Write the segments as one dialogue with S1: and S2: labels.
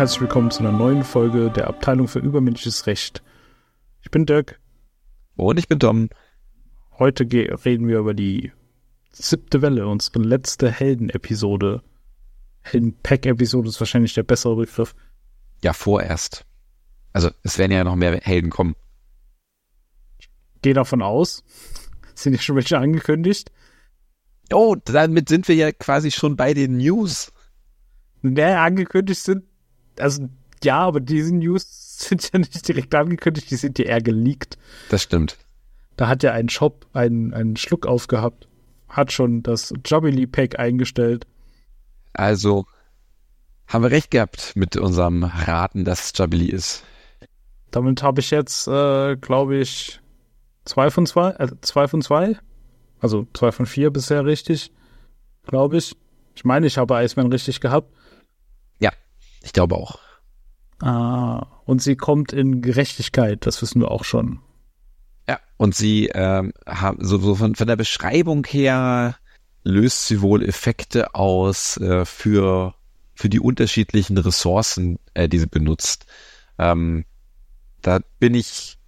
S1: Herzlich willkommen zu einer neuen Folge der Abteilung für übermenschliches Recht. Ich bin Dirk.
S2: Und ich bin Tom.
S1: Heute reden wir über die siebte Welle, unsere letzte Helden-Episode. Helden-Pack-Episode ist wahrscheinlich der bessere Begriff.
S2: Ja, vorerst. Also es werden ja noch mehr Helden kommen.
S1: Gehe davon aus. Sind ja schon welche angekündigt.
S2: Oh, damit sind wir ja quasi schon bei den News.
S1: Naja, angekündigt sind, also ja, aber diese News sind ja nicht direkt angekündigt, die sind ja eher geleakt.
S2: Das stimmt.
S1: Da hat ja ein Shop einen, einen Schluck aufgehabt, hat schon das Jubilee Pack eingestellt.
S2: Also haben wir recht gehabt mit unserem Raten, dass es Jubilee ist.
S1: Damit habe ich jetzt, äh, glaube ich, zwei von zwei, äh, zwei von zwei. Also zwei von vier bisher richtig, glaube ich. Ich meine, ich habe Iceman richtig gehabt.
S2: Ich glaube auch.
S1: Ah, und sie kommt in Gerechtigkeit, das wissen wir auch schon.
S2: Ja, und sie ähm, haben so, so von, von der Beschreibung her löst sie wohl Effekte aus äh, für für die unterschiedlichen Ressourcen, äh, die sie benutzt. Ähm, da bin ich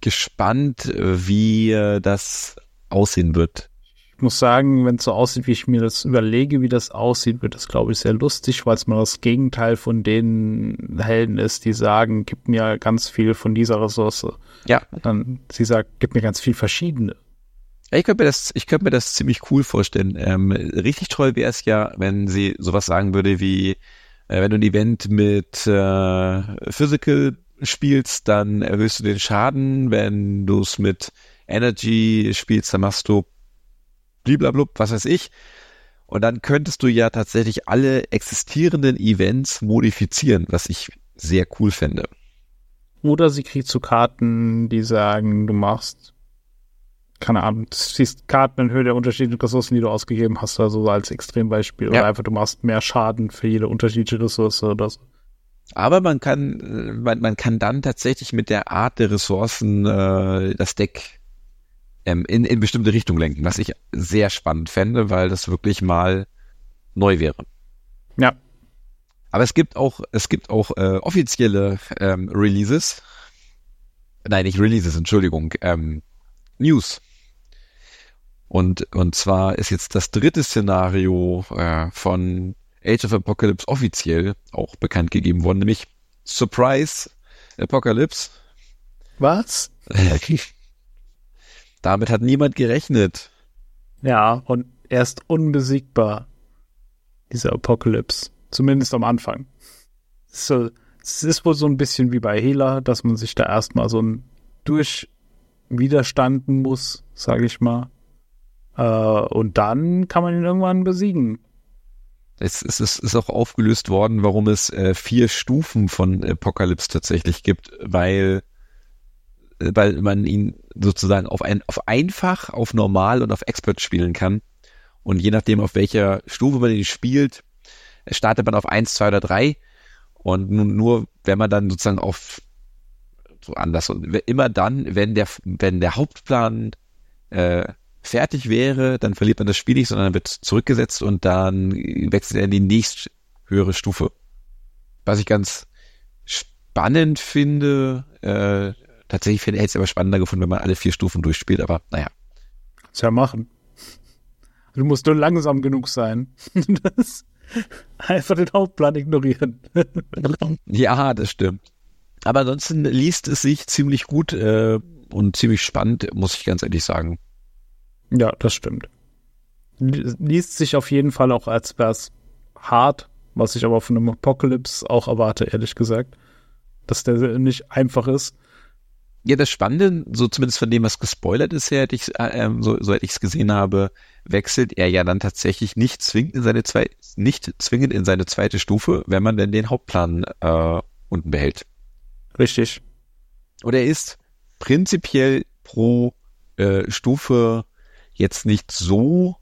S2: gespannt, wie äh, das aussehen wird.
S1: Ich muss sagen, wenn es so aussieht, wie ich mir das überlege, wie das aussieht, wird das, glaube ich, sehr lustig, weil es mal das Gegenteil von den Helden ist, die sagen, gib mir ganz viel von dieser Ressource.
S2: Ja.
S1: Dann sie sagt, gib mir ganz viel verschiedene.
S2: Ich könnte mir das, ich könnte mir das ziemlich cool vorstellen. Ähm, richtig toll wäre es ja, wenn sie sowas sagen würde wie, äh, wenn du ein Event mit äh, Physical spielst, dann erhöhst du den Schaden. Wenn du es mit Energy spielst, dann machst du bliblablub, was weiß ich. Und dann könntest du ja tatsächlich alle existierenden Events modifizieren, was ich sehr cool fände.
S1: Oder sie kriegt so Karten, die sagen, du machst, keine Ahnung, du siehst Karten in Höhe der unterschiedlichen Ressourcen, die du ausgegeben hast, also als Extrembeispiel. Ja. Oder einfach, du machst mehr Schaden für jede unterschiedliche Ressource oder so.
S2: Aber man kann, man, man kann dann tatsächlich mit der Art der Ressourcen äh, das Deck ähm, in, in bestimmte Richtung lenken, was ich sehr spannend fände, weil das wirklich mal neu wäre.
S1: Ja.
S2: Aber es gibt auch, es gibt auch äh, offizielle ähm, Releases. Nein, nicht Releases, Entschuldigung, ähm, News. Und, und zwar ist jetzt das dritte Szenario äh, von Age of Apocalypse offiziell auch bekannt gegeben worden, nämlich Surprise Apocalypse.
S1: Was?
S2: Damit hat niemand gerechnet.
S1: Ja, und er ist unbesiegbar, dieser Apocalypse. Zumindest am Anfang. So, es ist wohl so ein bisschen wie bei Hela, dass man sich da erstmal so ein durchwiderstanden muss, sage ich mal. Äh, und dann kann man ihn irgendwann besiegen.
S2: Es, es ist, ist auch aufgelöst worden, warum es äh, vier Stufen von Apocalypse tatsächlich gibt, weil weil man ihn sozusagen auf ein auf einfach, auf normal und auf Expert spielen kann. Und je nachdem, auf welcher Stufe man ihn spielt, startet man auf eins, zwei oder drei. Und nun nur, wenn man dann sozusagen auf so anders und immer dann, wenn der wenn der Hauptplan äh, fertig wäre, dann verliert man das Spiel nicht, sondern wird zurückgesetzt und dann wechselt er in die nächst höhere Stufe. Was ich ganz spannend finde, äh, tatsächlich hätte ich es aber spannender gefunden, wenn man alle vier Stufen durchspielt, aber naja.
S1: Kannst ja machen. Du musst nur langsam genug sein. das einfach den Hauptplan ignorieren.
S2: ja, das stimmt. Aber ansonsten liest es sich ziemlich gut äh, und ziemlich spannend, muss ich ganz ehrlich sagen.
S1: Ja, das stimmt. Liest sich auf jeden Fall auch, als wäre es hart, was ich aber von einem Apocalypse auch erwarte, ehrlich gesagt. Dass der nicht einfach ist.
S2: Ja, das Spannende, so zumindest von dem, was gespoilert ist, her, hätte ich, äh, so, so hätte ich es gesehen habe, wechselt er ja dann tatsächlich nicht zwingend in seine zwei, nicht zwingend in seine zweite Stufe, wenn man denn den Hauptplan äh, unten behält.
S1: Richtig.
S2: Oder er ist prinzipiell pro äh, Stufe jetzt nicht so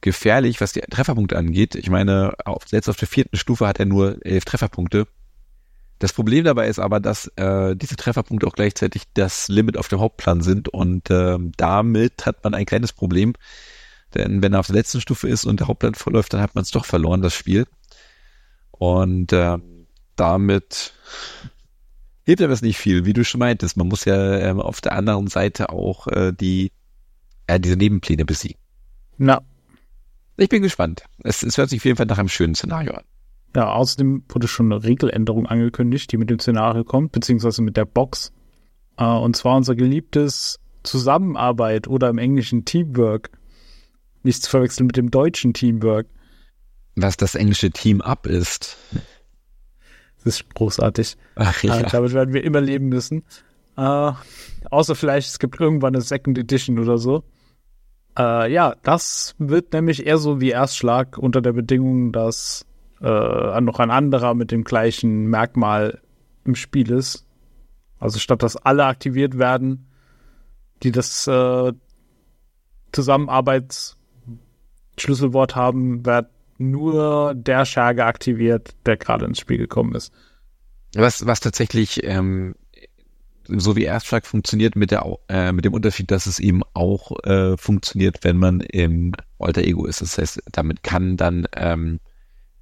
S2: gefährlich, was die Trefferpunkte angeht. Ich meine, auf, selbst auf der vierten Stufe hat er nur elf Trefferpunkte. Das Problem dabei ist aber, dass äh, diese Trefferpunkte auch gleichzeitig das Limit auf dem Hauptplan sind und äh, damit hat man ein kleines Problem. Denn wenn er auf der letzten Stufe ist und der Hauptplan verläuft, dann hat man es doch verloren, das Spiel. Und äh, damit hilft aber es nicht viel, wie du schon meintest. Man muss ja ähm, auf der anderen Seite auch äh, die äh, diese Nebenpläne besiegen.
S1: Na.
S2: Ich bin gespannt. Es, es hört sich auf jeden Fall nach einem schönen Szenario an.
S1: Ja, außerdem wurde schon eine Regeländerung angekündigt, die mit dem Szenario kommt, beziehungsweise mit der Box. Äh, und zwar unser geliebtes Zusammenarbeit oder im Englischen Teamwork. Nicht zu verwechseln mit dem deutschen Teamwork.
S2: Was das englische Team-Up ist.
S1: Das ist großartig.
S2: Ach, ja.
S1: Äh, damit werden wir immer leben müssen. Äh, außer vielleicht, es gibt irgendwann eine Second Edition oder so. Ja, das wird nämlich eher so wie Erstschlag unter der Bedingung, dass äh, noch ein anderer mit dem gleichen Merkmal im Spiel ist. Also statt dass alle aktiviert werden, die das äh, Zusammenarbeitsschlüsselwort haben, wird nur der Scherge aktiviert, der gerade ins Spiel gekommen ist.
S2: Was, was tatsächlich ähm, so wie Erstschlag funktioniert mit der äh, mit dem Unterschied, dass es eben auch äh, funktioniert, wenn man im Alter Ego ist. Das heißt, damit kann dann ähm,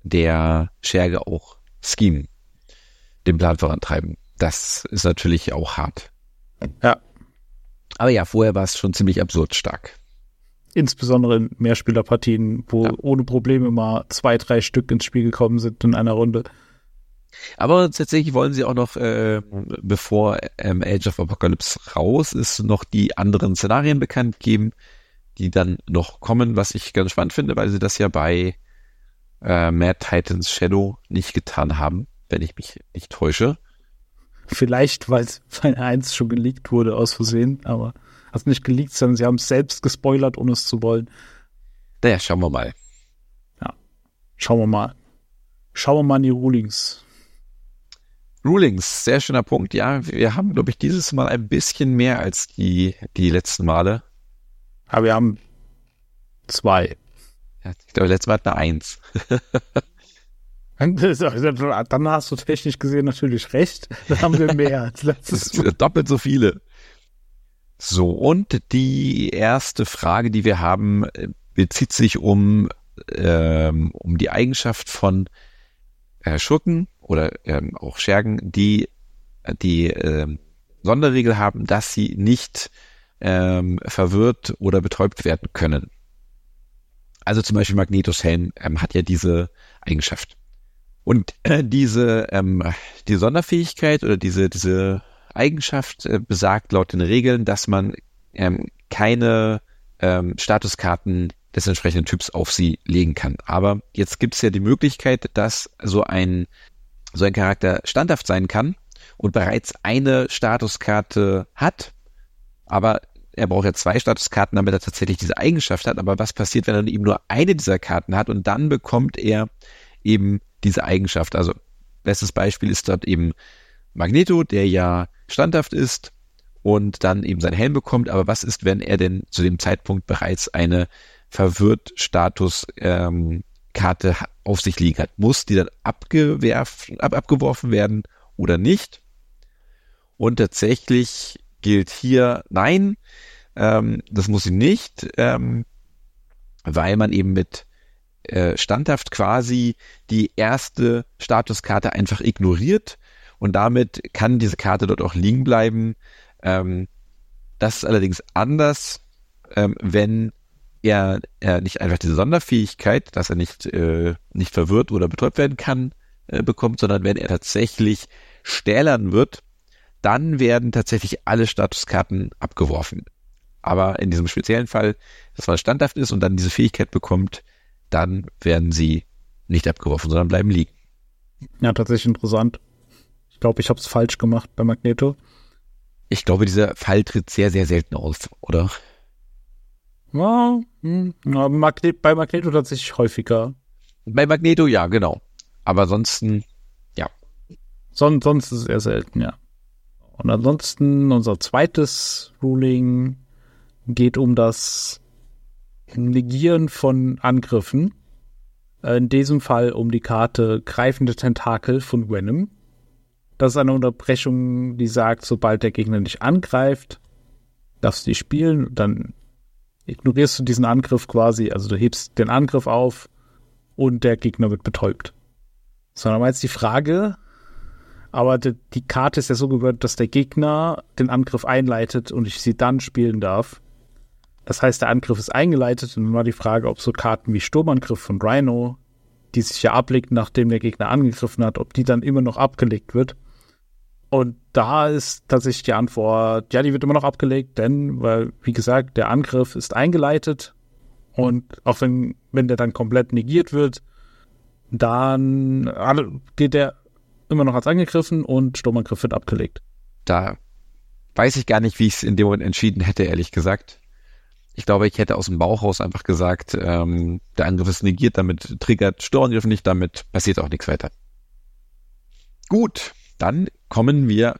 S2: der Scherge auch schemen, den Plan vorantreiben. Das ist natürlich auch hart.
S1: Ja.
S2: Aber ja, vorher war es schon ziemlich absurd stark.
S1: Insbesondere in Mehrspielerpartien, wo
S2: Ja.
S1: ohne Probleme mal zwei, drei Stück ins Spiel gekommen sind in einer Runde.
S2: Aber tatsächlich wollen sie auch noch, äh, bevor ähm, Age of Apocalypse raus ist, noch die anderen Szenarien bekannt geben, die dann noch kommen, was ich ganz spannend finde, weil sie das ja bei äh, Mad Titans Shadow nicht getan haben, wenn ich mich nicht täusche.
S1: Vielleicht, weil Final 1 schon geleakt wurde aus Versehen, aber also nicht geleakt, sondern sie haben es selbst gespoilert, ohne es zu wollen.
S2: Naja, schauen wir mal.
S1: Schauen wir mal. Schauen wir mal in die Rulings.
S2: Rulings, sehr schöner Punkt. Ja, wir haben, glaube ich, dieses Mal ein bisschen mehr als die, die letzten Male.
S1: Aber wir haben zwei.
S2: Ja, ich glaube, letztes Mal hatten wir eins.
S1: Dann hast du technisch gesehen natürlich recht. Dann haben wir mehr als letztes
S2: ist doppelt so viele. So, und die erste Frage, die wir haben, äh, bezieht sich um, ähm, um die Eigenschaft von äh, Schurken oder ähm, auch Schergen, die die ähm, Sonderregel haben, dass sie nicht ähm, verwirrt oder betäubt werden können. Also zum Beispiel Magnetos Helm ähm, hat ja diese Eigenschaft. Und äh, diese ähm, die Sonderfähigkeit oder diese diese Eigenschaft äh, besagt laut den Regeln, dass man ähm, keine ähm, Statuskarten des entsprechenden Typs auf sie legen kann. Aber jetzt gibt es ja die Möglichkeit, dass so ein so ein Charakter standhaft sein kann und bereits eine Statuskarte hat, aber er braucht ja zwei Statuskarten, damit er tatsächlich diese Eigenschaft hat. Aber was passiert, wenn er eben nur eine dieser Karten hat und dann bekommt er eben diese Eigenschaft? Also bestes Beispiel ist dort eben Magneto, der ja standhaft ist und dann eben seinen Helm bekommt. Aber was ist, wenn er denn zu dem Zeitpunkt bereits eine verwirrt Status ähm, auf sich liegen hat? Muss die dann abgewerfen, ab, abgeworfen werden oder nicht? Und tatsächlich gilt hier nein, ähm, das muss sie nicht, ähm, weil man eben mit äh, standhaft quasi die erste Statuskarte einfach ignoriert und damit kann diese Karte dort auch liegen bleiben. Ähm, das ist allerdings anders, ähm, wenn er, er nicht einfach diese Sonderfähigkeit, dass er nicht, äh, nicht verwirrt oder betäubt werden kann, äh, bekommt, sondern wenn er tatsächlich stählern wird, dann werden tatsächlich alle Statuskarten abgeworfen. Aber in diesem speziellen Fall, dass man standhaft ist und dann diese Fähigkeit bekommt, dann werden sie nicht abgeworfen, sondern bleiben liegen.
S1: Ja, tatsächlich interessant. Ich glaube, ich habe es falsch gemacht bei Magneto.
S2: Ich glaube, dieser Fall tritt sehr, sehr selten auf, oder?
S1: Ja, hm, ja, Magnet, bei Magneto tatsächlich häufiger.
S2: Bei Magneto ja, genau. Aber ansonsten,
S1: Son sonst ist es eher selten, ja. Und ansonsten unser zweites Ruling geht um das Negieren von Angriffen. In diesem Fall um die Karte Greifende Tentakel von Venom. Das ist eine Unterbrechung, die sagt, sobald der Gegner dich angreift, darfst du die spielen. Dann ignorierst du diesen Angriff quasi, also du hebst den Angriff auf und der Gegner wird betäubt. Sondern jetzt die Frage, Aber die, die Karte ist ja so gewöhnt, dass der Gegner den Angriff einleitet und ich sie dann spielen darf. Das heißt, der Angriff ist eingeleitet und dann war die Frage, ob so Karten wie Sturmangriff von Rhino, die sich ja ablegt, nachdem der Gegner angegriffen hat, ob die dann immer noch abgelegt wird. Und da ist tatsächlich die Antwort, ja, die wird immer noch abgelegt, denn, weil, wie gesagt, der Angriff ist eingeleitet und auch wenn, wenn der dann komplett negiert wird, dann geht der immer noch als angegriffen und Sturmangriff wird abgelegt.
S2: Da weiß ich gar nicht, wie ich es in dem Moment entschieden hätte, ehrlich gesagt. Ich glaube, ich hätte aus dem Bauch raus einfach gesagt, ähm, der Angriff ist negiert, damit triggert Sturmangriff nicht, damit passiert auch nichts weiter. Gut, dann kommen wir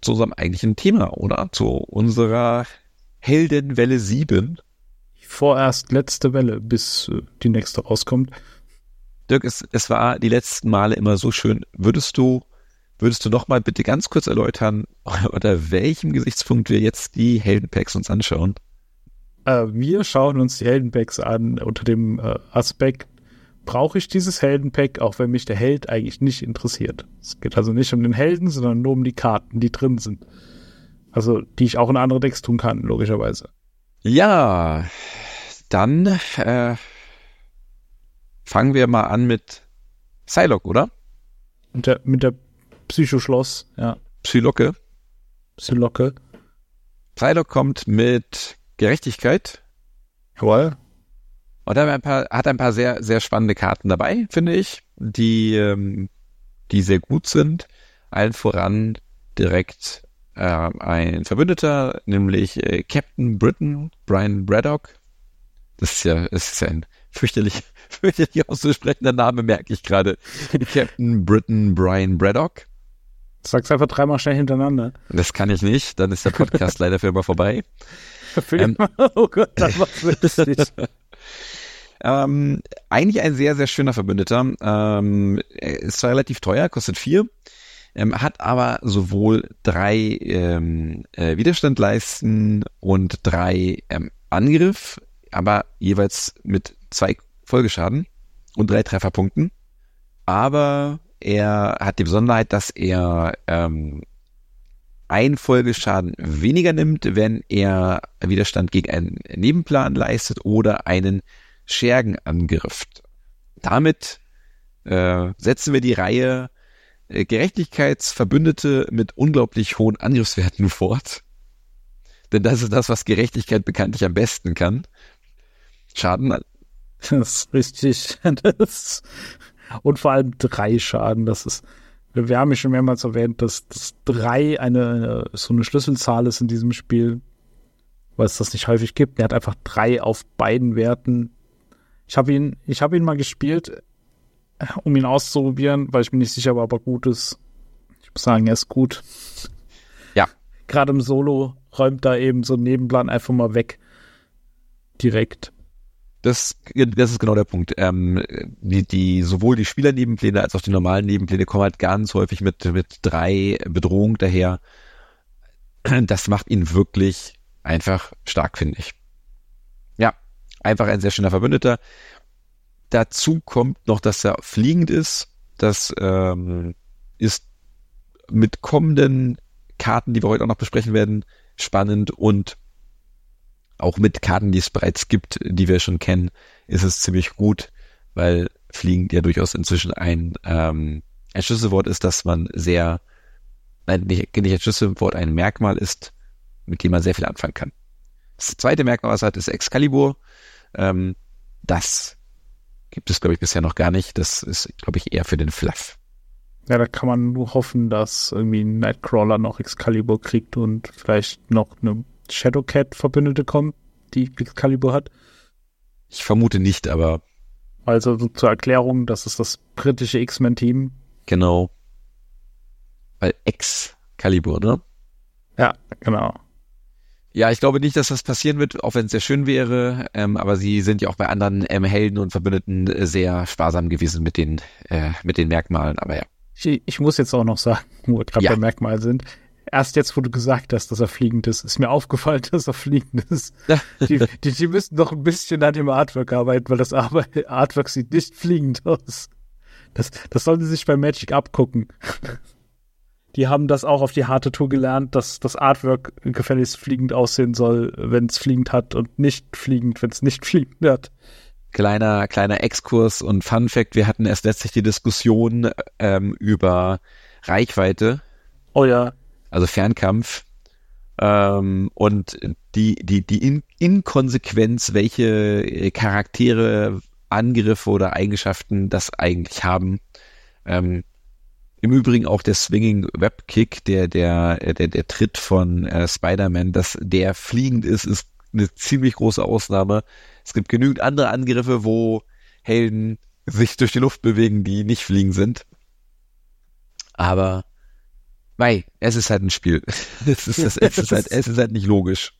S2: zu unserem eigentlichen Thema, oder? Zu unserer Heldenwelle 7.
S1: Vorerst letzte Welle, bis äh, die nächste rauskommt.
S2: Dirk, es, es war die letzten Male immer so schön. Würdest du, würdest du noch mal bitte ganz kurz erläutern, unter welchem Gesichtspunkt wir jetzt die Heldenpacks uns anschauen?
S1: Äh, wir schauen uns die Heldenpacks an unter dem äh, Aspekt, brauche ich dieses Heldenpack, auch wenn mich der Held eigentlich nicht interessiert. Es geht also nicht um den Helden, sondern nur um die Karten, die drin sind. Also, die ich auch in andere Decks tun kann, logischerweise.
S2: Ja, dann äh, fangen wir mal an mit Psylocke, oder?
S1: Mit der, mit der Psychoschloss, ja.
S2: Psylocke.
S1: Psylocke.
S2: Psylocke kommt mit Gerechtigkeit.
S1: Jawohl.
S2: Und er hat ein paar, hat ein paar sehr, sehr spannende Karten dabei, finde ich, die, ähm, die sehr gut sind. Allen voran direkt äh, ein Verbündeter, nämlich äh, Captain Britain, Brian Braddock. Das ist ja, das ist ja ein fürchterlich, fürchterlich auszusprechender Name, merke ich gerade. Captain Britain, Brian Braddock.
S1: Sag's einfach dreimal schnell hintereinander.
S2: Das kann ich nicht, dann ist der Podcast leider für immer vorbei.
S1: Ähm, oh Gott, das war lustig.
S2: Ähm, eigentlich ein sehr, sehr schöner Verbündeter. Ähm, ist zwar relativ teuer, kostet vier, ähm, hat aber sowohl drei ähm, äh, Widerstandleisten und drei ähm, Angriff, aber jeweils mit zwei Folgeschaden und drei Trefferpunkten. Aber er hat die Besonderheit, dass er ähm, ein Folgeschaden weniger nimmt, wenn er Widerstand gegen einen Nebenplan leistet oder einen Schergenangriff. Damit äh, setzen wir die Reihe äh, Gerechtigkeitsverbündete mit unglaublich hohen Angriffswerten fort. Denn das ist das, was Gerechtigkeit bekanntlich am besten kann. Schaden.
S1: Das ist richtig. Das und vor allem drei Schaden. Das ist, wir haben ja schon mehrmals erwähnt, dass, dass drei eine, so eine Schlüsselzahl ist in diesem Spiel, weil es das nicht häufig gibt. Er hat einfach drei auf beiden Werten. Ich habe ihn, ich habe ihn mal gespielt, um ihn auszuprobieren, weil ich mir nicht sicher war, ob er gut ist. Ich muss sagen, er ist gut.
S2: Ja.
S1: Gerade im Solo räumt da eben so einen Nebenplan einfach mal weg. Direkt.
S2: Das, das ist genau der Punkt. Ähm, die, die, sowohl die Spielernebenpläne als auch die normalen Nebenpläne kommen halt ganz häufig mit, mit drei Bedrohungen daher. Das macht ihn wirklich einfach stark, finde ich. Ja, einfach ein sehr schöner Verbündeter. Dazu kommt noch, dass er fliegend ist. Das ähm, ist mit kommenden Karten, die wir heute auch noch besprechen werden, spannend und auch mit Karten, die es bereits gibt, die wir schon kennen, ist es ziemlich gut, weil fliegend ja durchaus inzwischen ein, ähm, ein Schlüsselwort ist, dass man sehr, nein, nicht, nicht ein Schlüsselwort, ein Merkmal ist, mit dem man sehr viel anfangen kann. Das zweite Merkmal, was hat, ist Excalibur. Ähm, das gibt es, glaube ich, bisher noch gar nicht. Das ist, glaube ich, eher für den Fluff.
S1: Ja, da kann man nur hoffen, dass irgendwie Nightcrawler noch Excalibur kriegt und vielleicht noch eine Shadowcat-Verbündete kommt, die Excalibur hat.
S2: Ich vermute nicht, aber.
S1: Also so zur Erklärung, das ist das britische X-Men-Team.
S2: Genau. Weil Excalibur, ne?
S1: Ja, genau.
S2: Ja, ich glaube nicht, dass das passieren wird, auch wenn es sehr schön wäre. Ähm, aber sie sind ja auch bei anderen ähm, Helden und Verbündeten äh, sehr sparsam gewesen mit den, äh, mit den Merkmalen. Aber ja.
S1: Ich, ich muss jetzt auch noch sagen, wo wir gerade ja. bei Merkmalen sind. Erst jetzt, wo du gesagt hast, dass er fliegend ist, ist mir aufgefallen, dass er fliegend ist. die, die, die müssen doch ein bisschen an dem Artwork arbeiten, weil das Artwork sieht nicht fliegend aus. Das, das sollen sie sich bei Magic abgucken. die haben das auch auf die harte Tour gelernt, dass das Artwork gefälligst fliegend aussehen soll, wenn es fliegend hat und nicht fliegend, wenn es nicht fliegend hat.
S2: Kleiner, kleiner Exkurs und Fun Fact, wir hatten erst letztlich die Diskussion ähm, über Reichweite.
S1: Oh ja.
S2: Also Fernkampf. Ähm, und die, die, die In Inkonsequenz, welche Charaktere, Angriffe oder Eigenschaften das eigentlich haben. Ähm, im Übrigen auch der Swinging Web Kick, der, der, der, der Tritt von äh, Spider-Man, dass der fliegend ist, ist eine ziemlich große Ausnahme. Es gibt genügend andere Angriffe, wo Helden sich durch die Luft bewegen, die nicht fliegen sind. Aber, mei, es ist halt ein Spiel. es, ist, es, ist halt, es ist halt nicht logisch.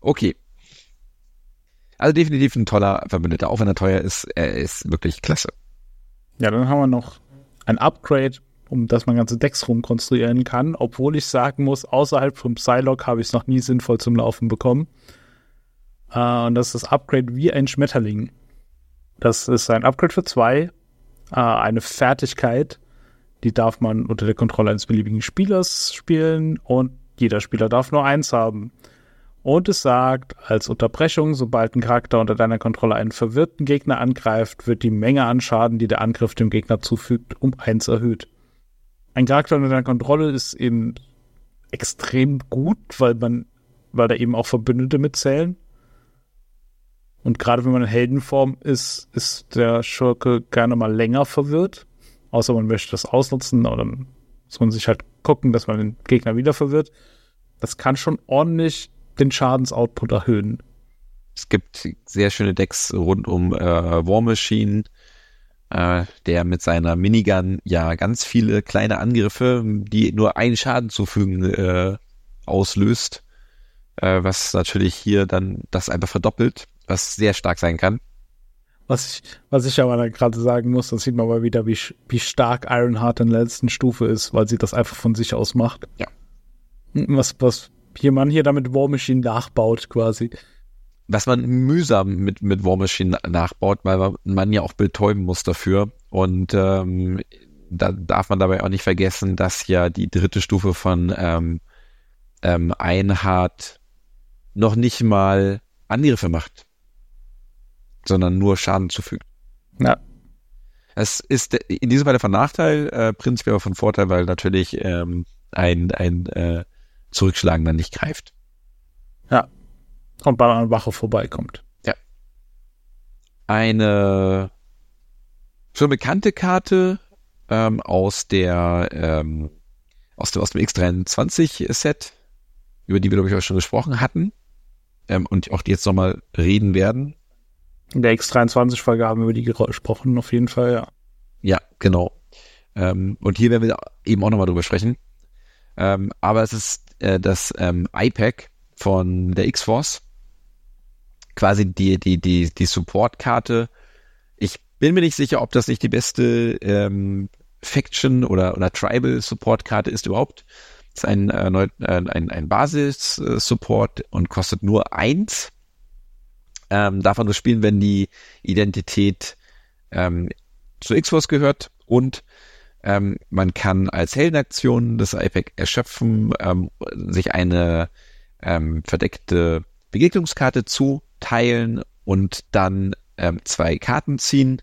S2: Okay. Also definitiv ein toller Verbündeter, auch wenn er teuer ist, er ist wirklich klasse.
S1: Ja, dann haben wir noch ein Upgrade um dass man ganze Decks rumkonstruieren kann, obwohl ich sagen muss, außerhalb vom Psylocke habe ich es noch nie sinnvoll zum Laufen bekommen. Äh, und das ist das Upgrade wie ein Schmetterling. Das ist ein Upgrade für zwei, äh, eine Fertigkeit, die darf man unter der Kontrolle eines beliebigen Spielers spielen und jeder Spieler darf nur eins haben. Und es sagt, als Unterbrechung, sobald ein Charakter unter deiner Kontrolle einen verwirrten Gegner angreift, wird die Menge an Schaden, die der Angriff dem Gegner zufügt, um eins erhöht ein Charakter unter deiner Kontrolle ist eben extrem gut, weil man, weil da eben auch Verbündete mitzählen. Und gerade wenn man in Heldenform ist, ist der Schurke gerne mal länger verwirrt. Außer man möchte das ausnutzen, oder muss man sich halt gucken, dass man den Gegner wieder verwirrt. Das kann schon ordentlich den Schadensoutput erhöhen.
S2: Es gibt sehr schöne Decks rund um äh, War Machine, äh, der mit seiner Minigun ja ganz viele kleine Angriffe, die nur einen Schaden zufügen, äh, auslöst, äh, was natürlich hier dann das einfach verdoppelt, was sehr stark sein kann.
S1: Was ich, was ich aber gerade sagen muss, das sieht man mal wieder, wie, wie stark Ironheart in der letzten Stufe ist, weil sie das einfach von sich aus macht.
S2: Ja.
S1: Was, was hier man hier damit War Machine nachbaut quasi
S2: was man mühsam mit, mit War Machine nachbaut, weil man ja auch betäuben muss dafür. Und ähm, da darf man dabei auch nicht vergessen, dass ja die dritte Stufe von ähm, ähm, Einhard noch nicht mal Angriffe macht, sondern nur Schaden zufügt.
S1: Ja.
S2: Es ist in diesem Fall von Nachteil, äh, prinzipiell von Vorteil, weil natürlich ähm, ein, ein äh, Zurückschlagen dann nicht greift.
S1: Ja, und bei einer Wache vorbeikommt.
S2: Ja. Eine schon bekannte Karte ähm, aus der ähm, aus dem, aus dem X23-Set, über die wir, glaube ich, auch schon gesprochen hatten ähm, und auch die jetzt nochmal reden werden.
S1: In der X23-Folge haben wir über die gesprochen, auf jeden Fall, ja.
S2: Ja, genau. Ähm, und hier werden wir eben auch nochmal drüber sprechen. Ähm, aber es ist äh, das ähm, iPack von der X-Force quasi die, die, die, die Support-Karte. Ich bin mir nicht sicher, ob das nicht die beste ähm, Faction oder, oder Tribal-Support-Karte ist überhaupt. Ist ein, äh, äh, ein, ein Basis-Support und kostet nur eins. Ähm, darf man nur spielen, wenn die Identität ähm, zu X-Force gehört und ähm, man kann als Heldenaktion das IPAC erschöpfen, ähm, sich eine ähm, verdeckte Begegnungskarte zu teilen und dann ähm, zwei Karten ziehen.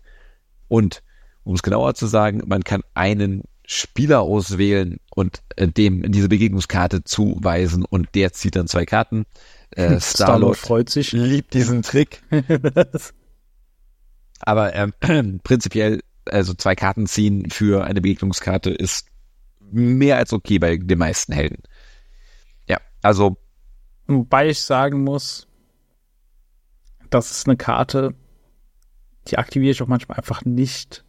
S2: Und um es genauer zu sagen, man kann einen Spieler auswählen und äh, dem diese Begegnungskarte zuweisen und der zieht dann zwei Karten.
S1: Äh, Star-Lord freut sich.
S2: Liebt diesen Trick. Aber ähm, prinzipiell, also zwei Karten ziehen für eine Begegnungskarte ist mehr als okay bei den meisten Helden. Ja, also.
S1: Wobei ich sagen muss, das ist eine Karte, die aktiviere ich auch manchmal einfach nicht,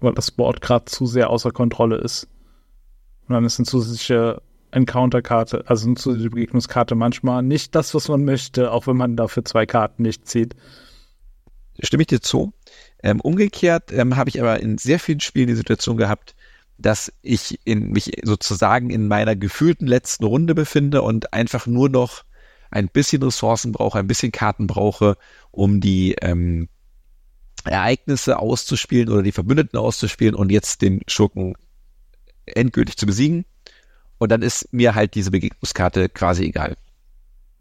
S1: weil das Board gerade zu sehr außer Kontrolle ist. Und dann ist eine zusätzliche Encounter-Karte, also eine zusätzliche Begegnungskarte manchmal nicht das, was man möchte, auch wenn man dafür zwei Karten nicht zieht.
S2: Stimme ich dir zu. Ähm, umgekehrt ähm, habe ich aber in sehr vielen Spielen die Situation gehabt, dass ich in, mich sozusagen in meiner gefühlten letzten Runde befinde und einfach nur noch ein bisschen Ressourcen brauche, ein bisschen Karten brauche, um die ähm, Ereignisse auszuspielen oder die Verbündeten auszuspielen und jetzt den Schurken endgültig zu besiegen. Und dann ist mir halt diese Begegnungskarte quasi egal.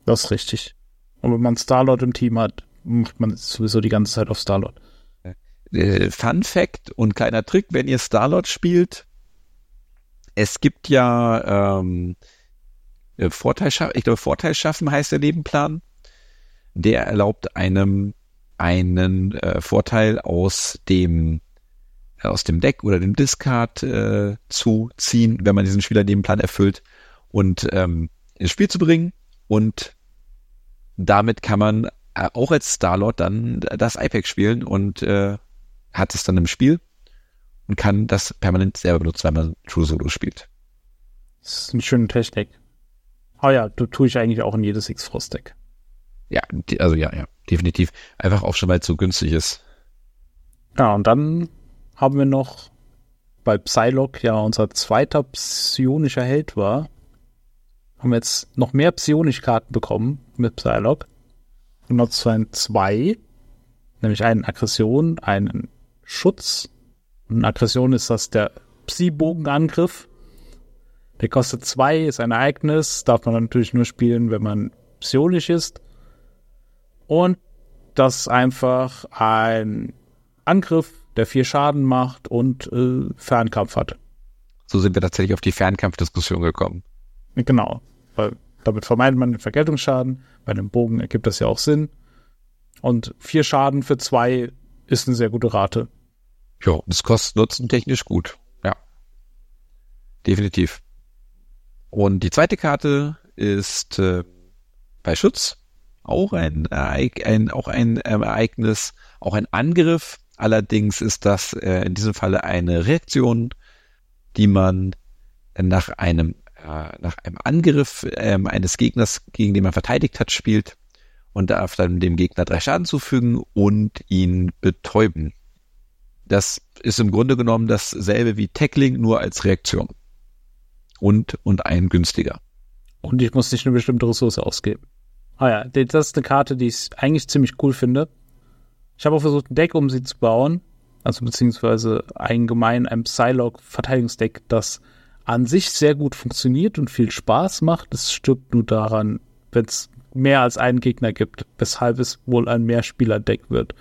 S1: Das ist richtig. Und wenn man Starlord im Team hat, macht man sowieso die ganze Zeit auf Starlord.
S2: Äh, Fun Fact und kleiner Trick, wenn ihr Starlord spielt, es gibt ja ähm, äh, Vorteil schaffen, ich glaube Vorteil schaffen heißt der Nebenplan. Der erlaubt einem einen äh, Vorteil aus dem äh, aus dem Deck oder dem Discard äh, zu ziehen, wenn man diesen Spieler Nebenplan erfüllt und ähm, ins Spiel zu bringen und damit kann man äh, auch als Starlord dann das iPad spielen und äh, hat es dann im Spiel und kann das permanent selber benutzen, wenn man True Solo spielt.
S1: Das ist eine schöne Technik. Ah ja, du tue ich eigentlich auch in jedes X-Frost-Deck.
S2: Ja, also ja, ja, definitiv. Einfach auch schon, weil es so günstig ist.
S1: Ja, und dann haben wir noch, weil Psylocke ja unser zweiter psionischer Held war, haben wir jetzt noch mehr Psionisch-Karten bekommen mit Psylocke. Und noch zwei, nämlich einen Aggression, einen Schutz. Und Aggression ist das der Psi-Bogenangriff. Der kostet zwei, ist ein Ereignis, darf man natürlich nur spielen, wenn man psionisch ist. Und das ist einfach ein Angriff, der vier Schaden macht und äh, Fernkampf hat.
S2: So sind wir tatsächlich auf die Fernkampfdiskussion gekommen.
S1: Genau, weil damit vermeidet man den Vergeltungsschaden. Bei einem Bogen ergibt das ja auch Sinn. Und vier Schaden für zwei ist eine sehr gute Rate.
S2: Ja, das kostet Nutzen technisch gut. Ja. Definitiv. Und die zweite Karte ist äh, bei Schutz auch ein, ein, auch ein ähm, Ereignis, auch ein Angriff. Allerdings ist das äh, in diesem Falle eine Reaktion, die man nach einem, äh, nach einem Angriff äh, eines Gegners, gegen den man verteidigt hat, spielt und darf dann dem Gegner drei Schaden zufügen und ihn betäuben. Das ist im Grunde genommen dasselbe wie Tackling, nur als Reaktion und, und ein günstiger.
S1: Und ich muss nicht eine bestimmte Ressource ausgeben. Ah ja, das ist eine Karte, die ich eigentlich ziemlich cool finde. Ich habe auch versucht, ein Deck um sie zu bauen. Also beziehungsweise allgemein ein Psylocke-Verteidigungsdeck, das an sich sehr gut funktioniert und viel Spaß macht. Es stirbt nur daran, wenn es mehr als einen Gegner gibt, weshalb es wohl ein Mehrspieler-Deck wird.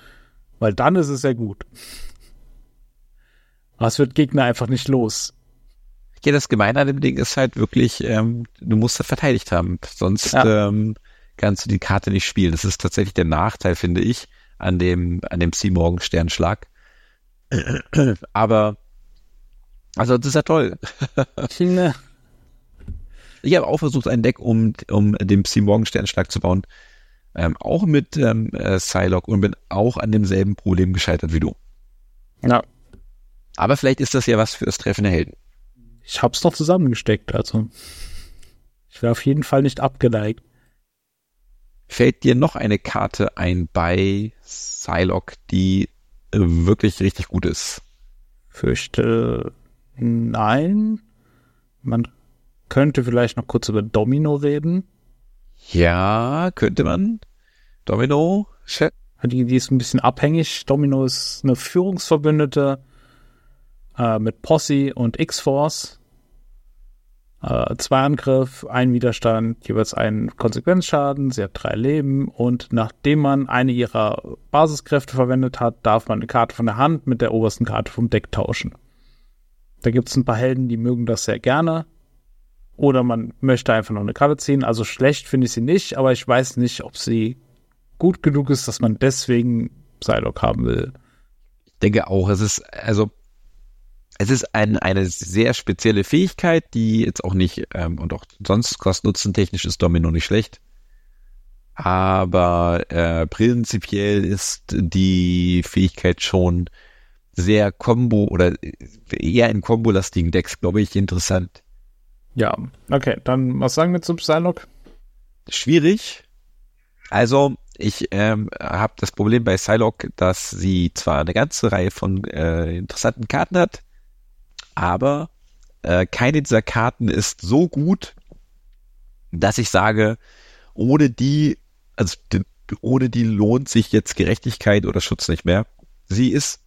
S1: Weil dann ist es sehr gut. Aber es wird Gegner einfach nicht los.
S2: Ja, das Gemeine an dem Ding ist halt wirklich, ähm, du musst das verteidigt haben. Sonst ja. ähm, kannst du die Karte nicht spielen. Das ist tatsächlich der Nachteil, finde ich, an dem, an dem C-Morgen Sternschlag. Aber, also, das ist ja toll. ich habe auch versucht, ein Deck um, um den C-Morgen Sternschlag zu bauen. Ähm, auch mit ähm, äh, Psylocke und bin auch an demselben Problem gescheitert wie du.
S1: Ja.
S2: Aber vielleicht ist das ja was für das Treffen der Helden.
S1: Ich hab's noch zusammengesteckt, also. Ich wäre auf jeden Fall nicht abgeneigt.
S2: Fällt dir noch eine Karte ein bei Psylocke, die äh, wirklich richtig gut ist?
S1: Fürchte, nein. Man könnte vielleicht noch kurz über Domino reden.
S2: Ja, könnte man. Domino?
S1: Die, die ist ein bisschen abhängig. Domino ist eine Führungsverbündete äh, mit Posse und X-Force. Äh, zwei Angriff, ein Widerstand, jeweils einen Konsequenzschaden. Sie hat drei Leben und nachdem man eine ihrer Basiskräfte verwendet hat, darf man eine Karte von der Hand mit der obersten Karte vom Deck tauschen. Da gibt es ein paar Helden, die mögen das sehr gerne. Oder man möchte einfach noch eine Karte ziehen. Also schlecht finde ich sie nicht, aber ich weiß nicht, ob sie gut genug ist, dass man deswegen Psylocke haben will.
S2: Ich denke auch, es ist, also es ist ein, eine sehr spezielle Fähigkeit, die jetzt auch nicht, ähm, und auch sonst kosten-nutzen-technisch ist Domino nicht schlecht. Aber äh, prinzipiell ist die Fähigkeit schon sehr Combo oder eher in Combo-lastigen Decks, glaube ich, interessant.
S1: Ja, okay, dann was sagen wir zum Psylocke?
S2: Schwierig. Also, ich ähm, habe das Problem bei Psylocke, dass sie zwar eine ganze Reihe von äh, interessanten Karten hat, aber äh, keine dieser Karten ist so gut, dass ich sage, ohne die, also ohne die lohnt sich jetzt Gerechtigkeit oder Schutz nicht mehr. Sie ist,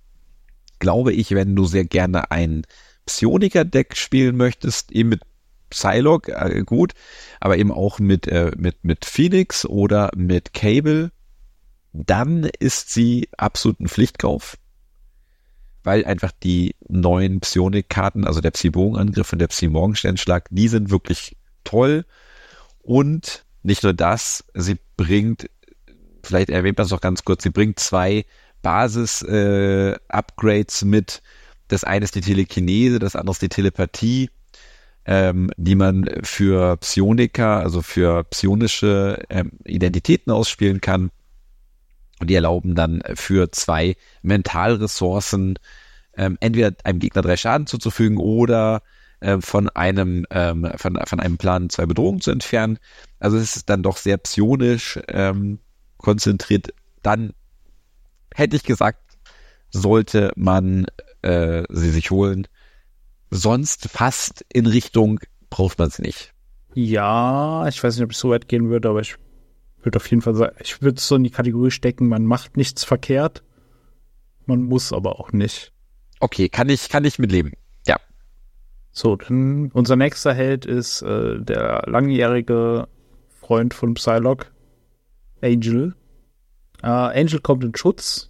S2: glaube ich, wenn du sehr gerne ein Psioniker-Deck spielen möchtest, eben mit Psylocke, äh, gut, aber eben auch mit, äh, mit, mit Phoenix oder mit Cable, dann ist sie absolut ein Pflichtkauf. Weil einfach die neuen Psionik-Karten, also der Psi-Bogenangriff und der Psi-Morgensternschlag, die sind wirklich toll. Und nicht nur das, sie bringt, vielleicht erwähnt man es noch ganz kurz, sie bringt zwei Basis-Upgrades äh, mit. Das eine ist die Telekinese, das andere ist die Telepathie, ähm, die man für Psioniker, also für psionische ähm, Identitäten ausspielen kann. Die erlauben dann für zwei Mentalressourcen ähm, entweder einem Gegner drei Schaden zuzufügen oder äh, von einem ähm, von, von einem Plan zwei Bedrohungen zu entfernen. Also es ist dann doch sehr psionisch ähm, konzentriert. Dann hätte ich gesagt, sollte man äh, sie sich holen. Sonst fast in Richtung braucht man sie nicht.
S1: Ja, ich weiß nicht, ob ich so weit gehen würde, aber ich würde auf jeden Fall sagen, ich würde es so in die Kategorie stecken, man macht nichts verkehrt, man muss aber auch nicht.
S2: Okay, kann ich, kann ich mitleben. Ja.
S1: So, dann unser nächster Held ist äh, der langjährige Freund von Psylocke, Angel. Äh, Angel kommt in Schutz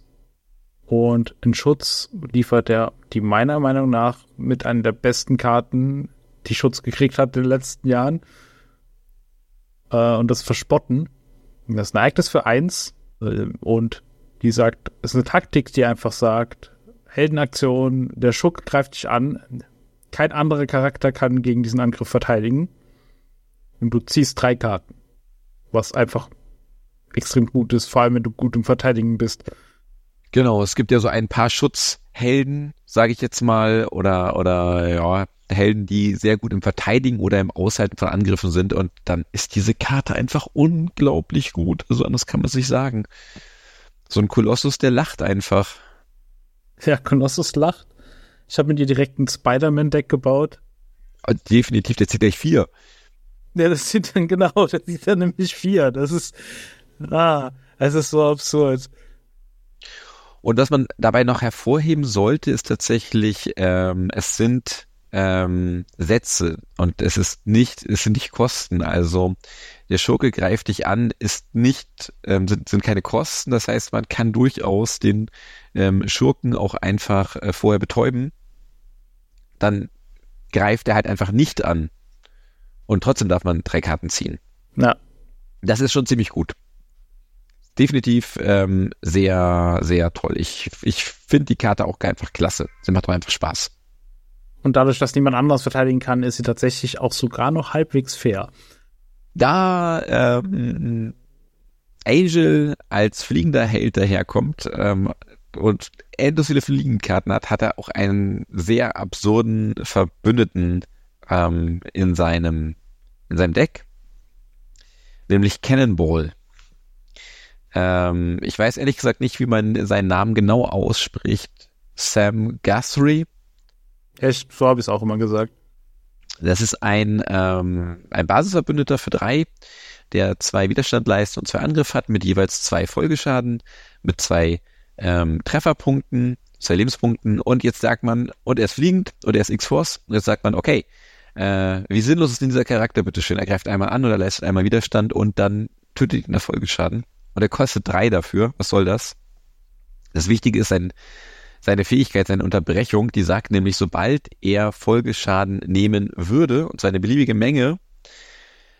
S1: und in Schutz liefert er die meiner Meinung nach mit einer der besten Karten, die Schutz gekriegt hat in den letzten Jahren. Äh, und das Verspotten. Das ist ein Ereignis für eins. Äh, und die sagt, es ist eine Taktik, die einfach sagt, Heldenaktion, der Schuck greift dich an, kein anderer Charakter kann gegen diesen Angriff verteidigen. Und du ziehst drei Karten. Was einfach extrem gut ist, vor allem wenn du gut im Verteidigen bist.
S2: Genau, es gibt ja so ein paar Schutzhelden, sage ich jetzt mal, oder oder ja, Helden, die sehr gut im Verteidigen oder im Aushalten von Angriffen sind und dann ist diese Karte einfach unglaublich gut. Also anders kann man sich sagen. So ein Kolossus, der lacht einfach.
S1: Ja, Kolossus lacht. Ich habe mir dir direkt ein Spider-Man-Deck gebaut.
S2: Ah, definitiv, der zieht gleich vier.
S1: Ja, das sieht dann genau, der zieht dann nämlich vier. Das ist, ah, es ist so absurd.
S2: Und was man dabei noch hervorheben sollte, ist tatsächlich, ähm, es sind ähm, Sätze und es ist nicht, es sind nicht Kosten. Also der Schurke greift dich an, ist nicht, ähm, sind, sind keine Kosten. Das heißt, man kann durchaus den ähm, Schurken auch einfach äh, vorher betäuben. Dann greift er halt einfach nicht an. Und trotzdem darf man drei Karten ziehen.
S1: Ja.
S2: Das ist schon ziemlich gut definitiv ähm, sehr, sehr toll. Ich, ich finde die Karte auch einfach klasse. Sie macht doch einfach Spaß.
S1: Und dadurch, dass niemand anders verteidigen kann, ist sie tatsächlich auch sogar noch halbwegs fair.
S2: Da ähm, Angel als fliegender Held daherkommt ähm, und endlos viele Fliegenkarten hat, hat er auch einen sehr absurden Verbündeten ähm, in seinem in seinem Deck, nämlich Cannonball. Ähm, ich weiß ehrlich gesagt nicht, wie man seinen Namen genau ausspricht. Sam Guthrie.
S1: Echt, so habe ich es auch immer gesagt.
S2: Das ist ein, ähm, ein Basisverbündeter für drei, der zwei Widerstand leistet und zwei Angriff hat, mit jeweils zwei Folgeschaden, mit zwei ähm, Trefferpunkten, zwei Lebenspunkten und jetzt sagt man, und er ist fliegend und er ist X-Force und jetzt sagt man, okay, äh, wie sinnlos ist denn dieser Charakter, bitteschön? Er greift einmal an oder leistet einmal Widerstand und dann tötet ihn der Folgeschaden und er kostet drei dafür. Was soll das? Das Wichtige ist sein, seine Fähigkeit, seine Unterbrechung, die sagt nämlich, sobald er Folgeschaden nehmen würde, und seine beliebige Menge,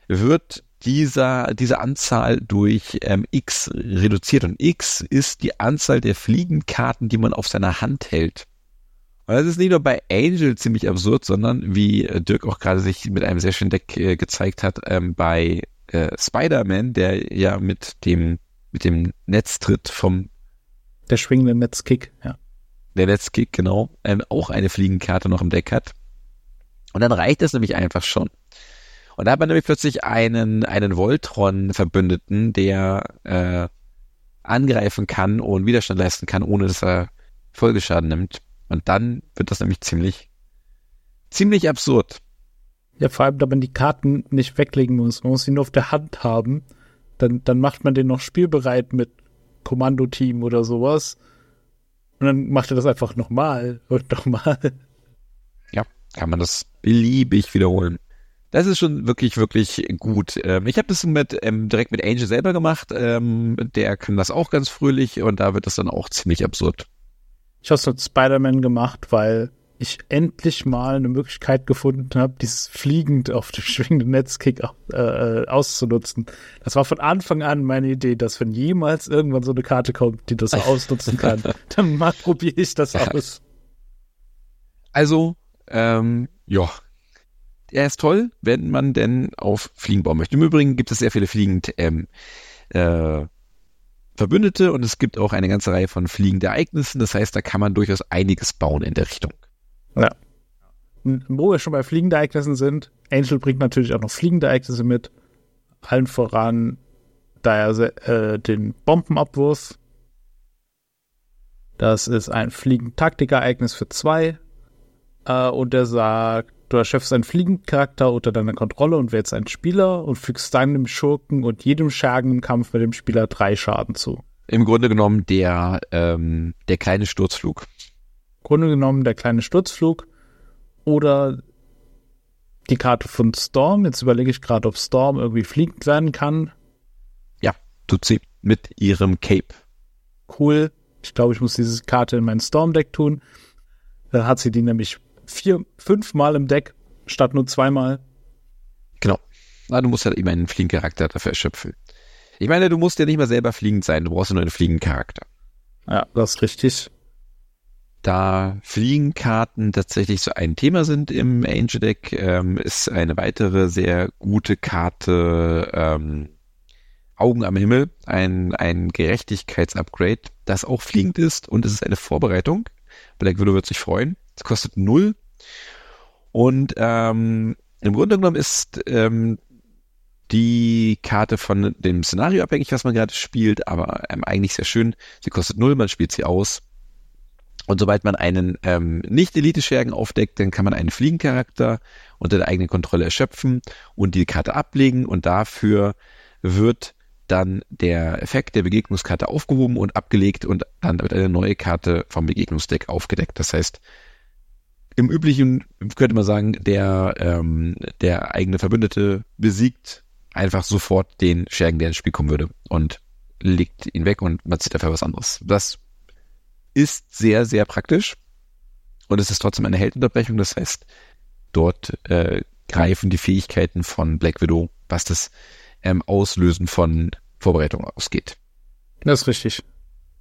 S2: wird dieser, diese Anzahl durch ähm, X reduziert. Und X ist die Anzahl der Fliegenkarten, die man auf seiner Hand hält. Und das ist nicht nur bei Angel ziemlich absurd, sondern wie Dirk auch gerade sich mit einem sehr schönen Deck äh, gezeigt hat, ähm, bei äh, Spider-Man, der ja mit dem, mit dem Netztritt vom
S1: Der schwingende Netzkick, ja.
S2: Der Netzkick, genau, ähm, auch eine Fliegenkarte noch im Deck hat. Und dann reicht das nämlich einfach schon. Und da hat man nämlich plötzlich einen, einen Voltron-Verbündeten, der äh, angreifen kann und Widerstand leisten kann, ohne dass er Folgeschaden nimmt. Und dann wird das nämlich ziemlich, ziemlich absurd.
S1: Ja, vor allem, da man die Karten nicht weglegen muss. Man muss sie nur auf der Hand haben. Dann, dann macht man den noch spielbereit mit Kommandoteam oder sowas. Und dann macht er das einfach nochmal und nochmal.
S2: Ja, kann man das beliebig wiederholen. das ist schon wirklich, wirklich gut. Ähm, ich habe das mit, ähm, direkt mit Angel selber gemacht. Ähm, der kann das auch ganz fröhlich und da wird das dann auch ziemlich absurd.
S1: Ich habe es mit Spider-Man gemacht, weil ich endlich mal eine Möglichkeit gefunden habe, dieses fliegend auf dem schwingenden Netzkick äh, auszunutzen. Das war von Anfang an meine Idee, dass wenn jemals irgendwann so eine Karte kommt, die das ausnutzen kann, dann mal probiere ich das aus.
S2: Also, ähm, ja, er ist toll, wenn man denn auf Fliegen bauen möchte. Im Übrigen gibt es sehr viele fliegend ähm, äh, Verbündete und es gibt auch eine ganze Reihe von fliegenden Ereignissen. Das heißt, da kann man durchaus einiges bauen in der Richtung.
S1: Ja. Wo wir schon bei fliegenden Ereignissen sind, Angel bringt natürlich auch noch fliegende Ereignisse mit. Allen voran, da er äh, den Bombenabwurf. Das ist ein fliegend Taktikereignis für zwei. Äh, und er sagt, Du erschöpfst einen Fliegencharakter unter deiner Kontrolle und wählst einen Spieler und fügst deinem Schurken und jedem Schergen im Kampf mit dem Spieler drei Schaden zu.
S2: Im Grunde genommen der, ähm, der kleine Sturzflug.
S1: Grunde genommen der kleine Sturzflug oder die Karte von Storm. Jetzt überlege ich gerade, ob Storm irgendwie fliegend werden kann.
S2: Ja, tut sie mit ihrem Cape.
S1: Cool. Ich glaube, ich muss diese Karte in mein Storm-Deck tun. Dann hat sie die nämlich vier, fünfmal im Deck statt nur zweimal.
S2: Genau. Na, du musst ja halt immer einen Fliegencharakter dafür erschöpfen. Ich meine, du musst ja nicht mal selber fliegend sein, du brauchst ja nur einen Fliegencharakter.
S1: Ja, das ist richtig.
S2: Da Fliegenkarten tatsächlich so ein Thema sind im Angel Deck, ähm, ist eine weitere sehr gute Karte ähm, Augen am Himmel, ein, ein Gerechtigkeitsupgrade, das auch fliegend ist und es ist eine Vorbereitung. Black Widow wird sich freuen. Es kostet null. Und ähm, im Grunde genommen ist ähm, die Karte von dem Szenario abhängig, was man gerade spielt, aber ähm, eigentlich sehr schön. Sie kostet null, man spielt sie aus. Und sobald man einen ähm, Nicht-Elite-Schergen aufdeckt, dann kann man einen Fliegencharakter unter der eigenen Kontrolle erschöpfen und die Karte ablegen und dafür wird dann der Effekt der Begegnungskarte aufgehoben und abgelegt und dann wird eine neue Karte vom Begegnungsdeck aufgedeckt. Das heißt, im üblichen könnte man sagen, der, ähm, der eigene Verbündete besiegt einfach sofort den Schergen, der ins Spiel kommen würde und legt ihn weg und man zieht dafür was anderes. Das ist sehr, sehr praktisch und es ist trotzdem eine Heldunterbrechung. Das heißt, dort äh, greifen die Fähigkeiten von Black Widow, was das ähm, Auslösen von Vorbereitungen ausgeht.
S1: Das ist richtig.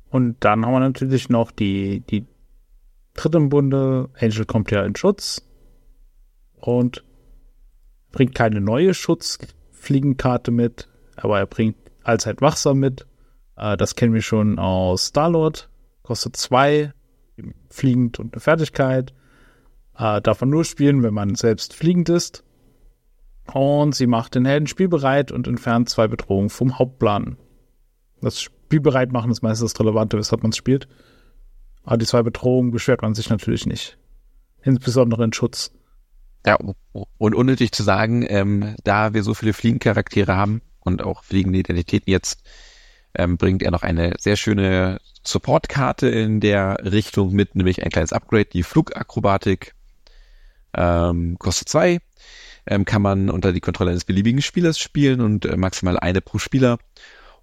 S1: Und dann haben wir natürlich noch die, die tritt im Bunde. Angel kommt ja in Schutz und bringt keine neue Schutzfliegenkarte mit, aber er bringt allzeit wachsam mit. Äh, das kennen wir schon aus Starlord. Kostet zwei, fliegend und eine Fertigkeit. Äh, darf man nur spielen, wenn man selbst fliegend ist. Und sie macht den Helden spielbereit und entfernt zwei Bedrohungen vom Hauptplan. Das Spielbereit machen ist meistens das Relevante, weshalb man es spielt. Aber die zwei Bedrohungen beschwert man sich natürlich nicht. Insbesondere in Schutz.
S2: Ja, und unnötig zu sagen, ähm, da wir so viele Fliegencharaktere haben und auch fliegende Identitäten jetzt, ähm, bringt er noch eine sehr schöne Supportkarte in der Richtung mit, nämlich ein kleines Upgrade, die Flugakrobatik. Ähm, kostet zwei, ähm, kann man unter die Kontrolle eines beliebigen Spielers spielen und äh, maximal eine pro Spieler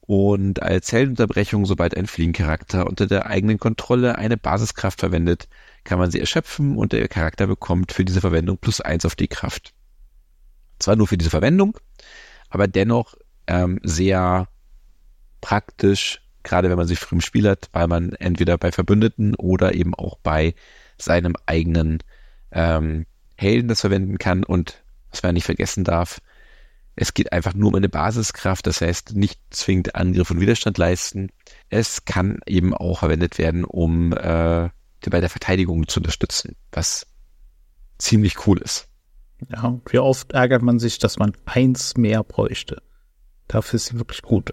S2: und als Heldenunterbrechung, sobald ein Fliegencharakter unter der eigenen Kontrolle eine Basiskraft verwendet, kann man sie erschöpfen und der Charakter bekommt für diese Verwendung plus eins auf die Kraft. Zwar nur für diese Verwendung, aber dennoch ähm, sehr praktisch, gerade wenn man sie früh im Spiel hat, weil man entweder bei Verbündeten oder eben auch bei seinem eigenen ähm, Helden das verwenden kann und was man nicht vergessen darf, es geht einfach nur um eine Basiskraft, das heißt nicht zwingend Angriff und Widerstand leisten. Es kann eben auch verwendet werden, um äh, bei der Verteidigung zu unterstützen, was ziemlich cool ist.
S1: Ja, wie oft ärgert man sich, dass man eins mehr bräuchte. Dafür ist sie wirklich gut.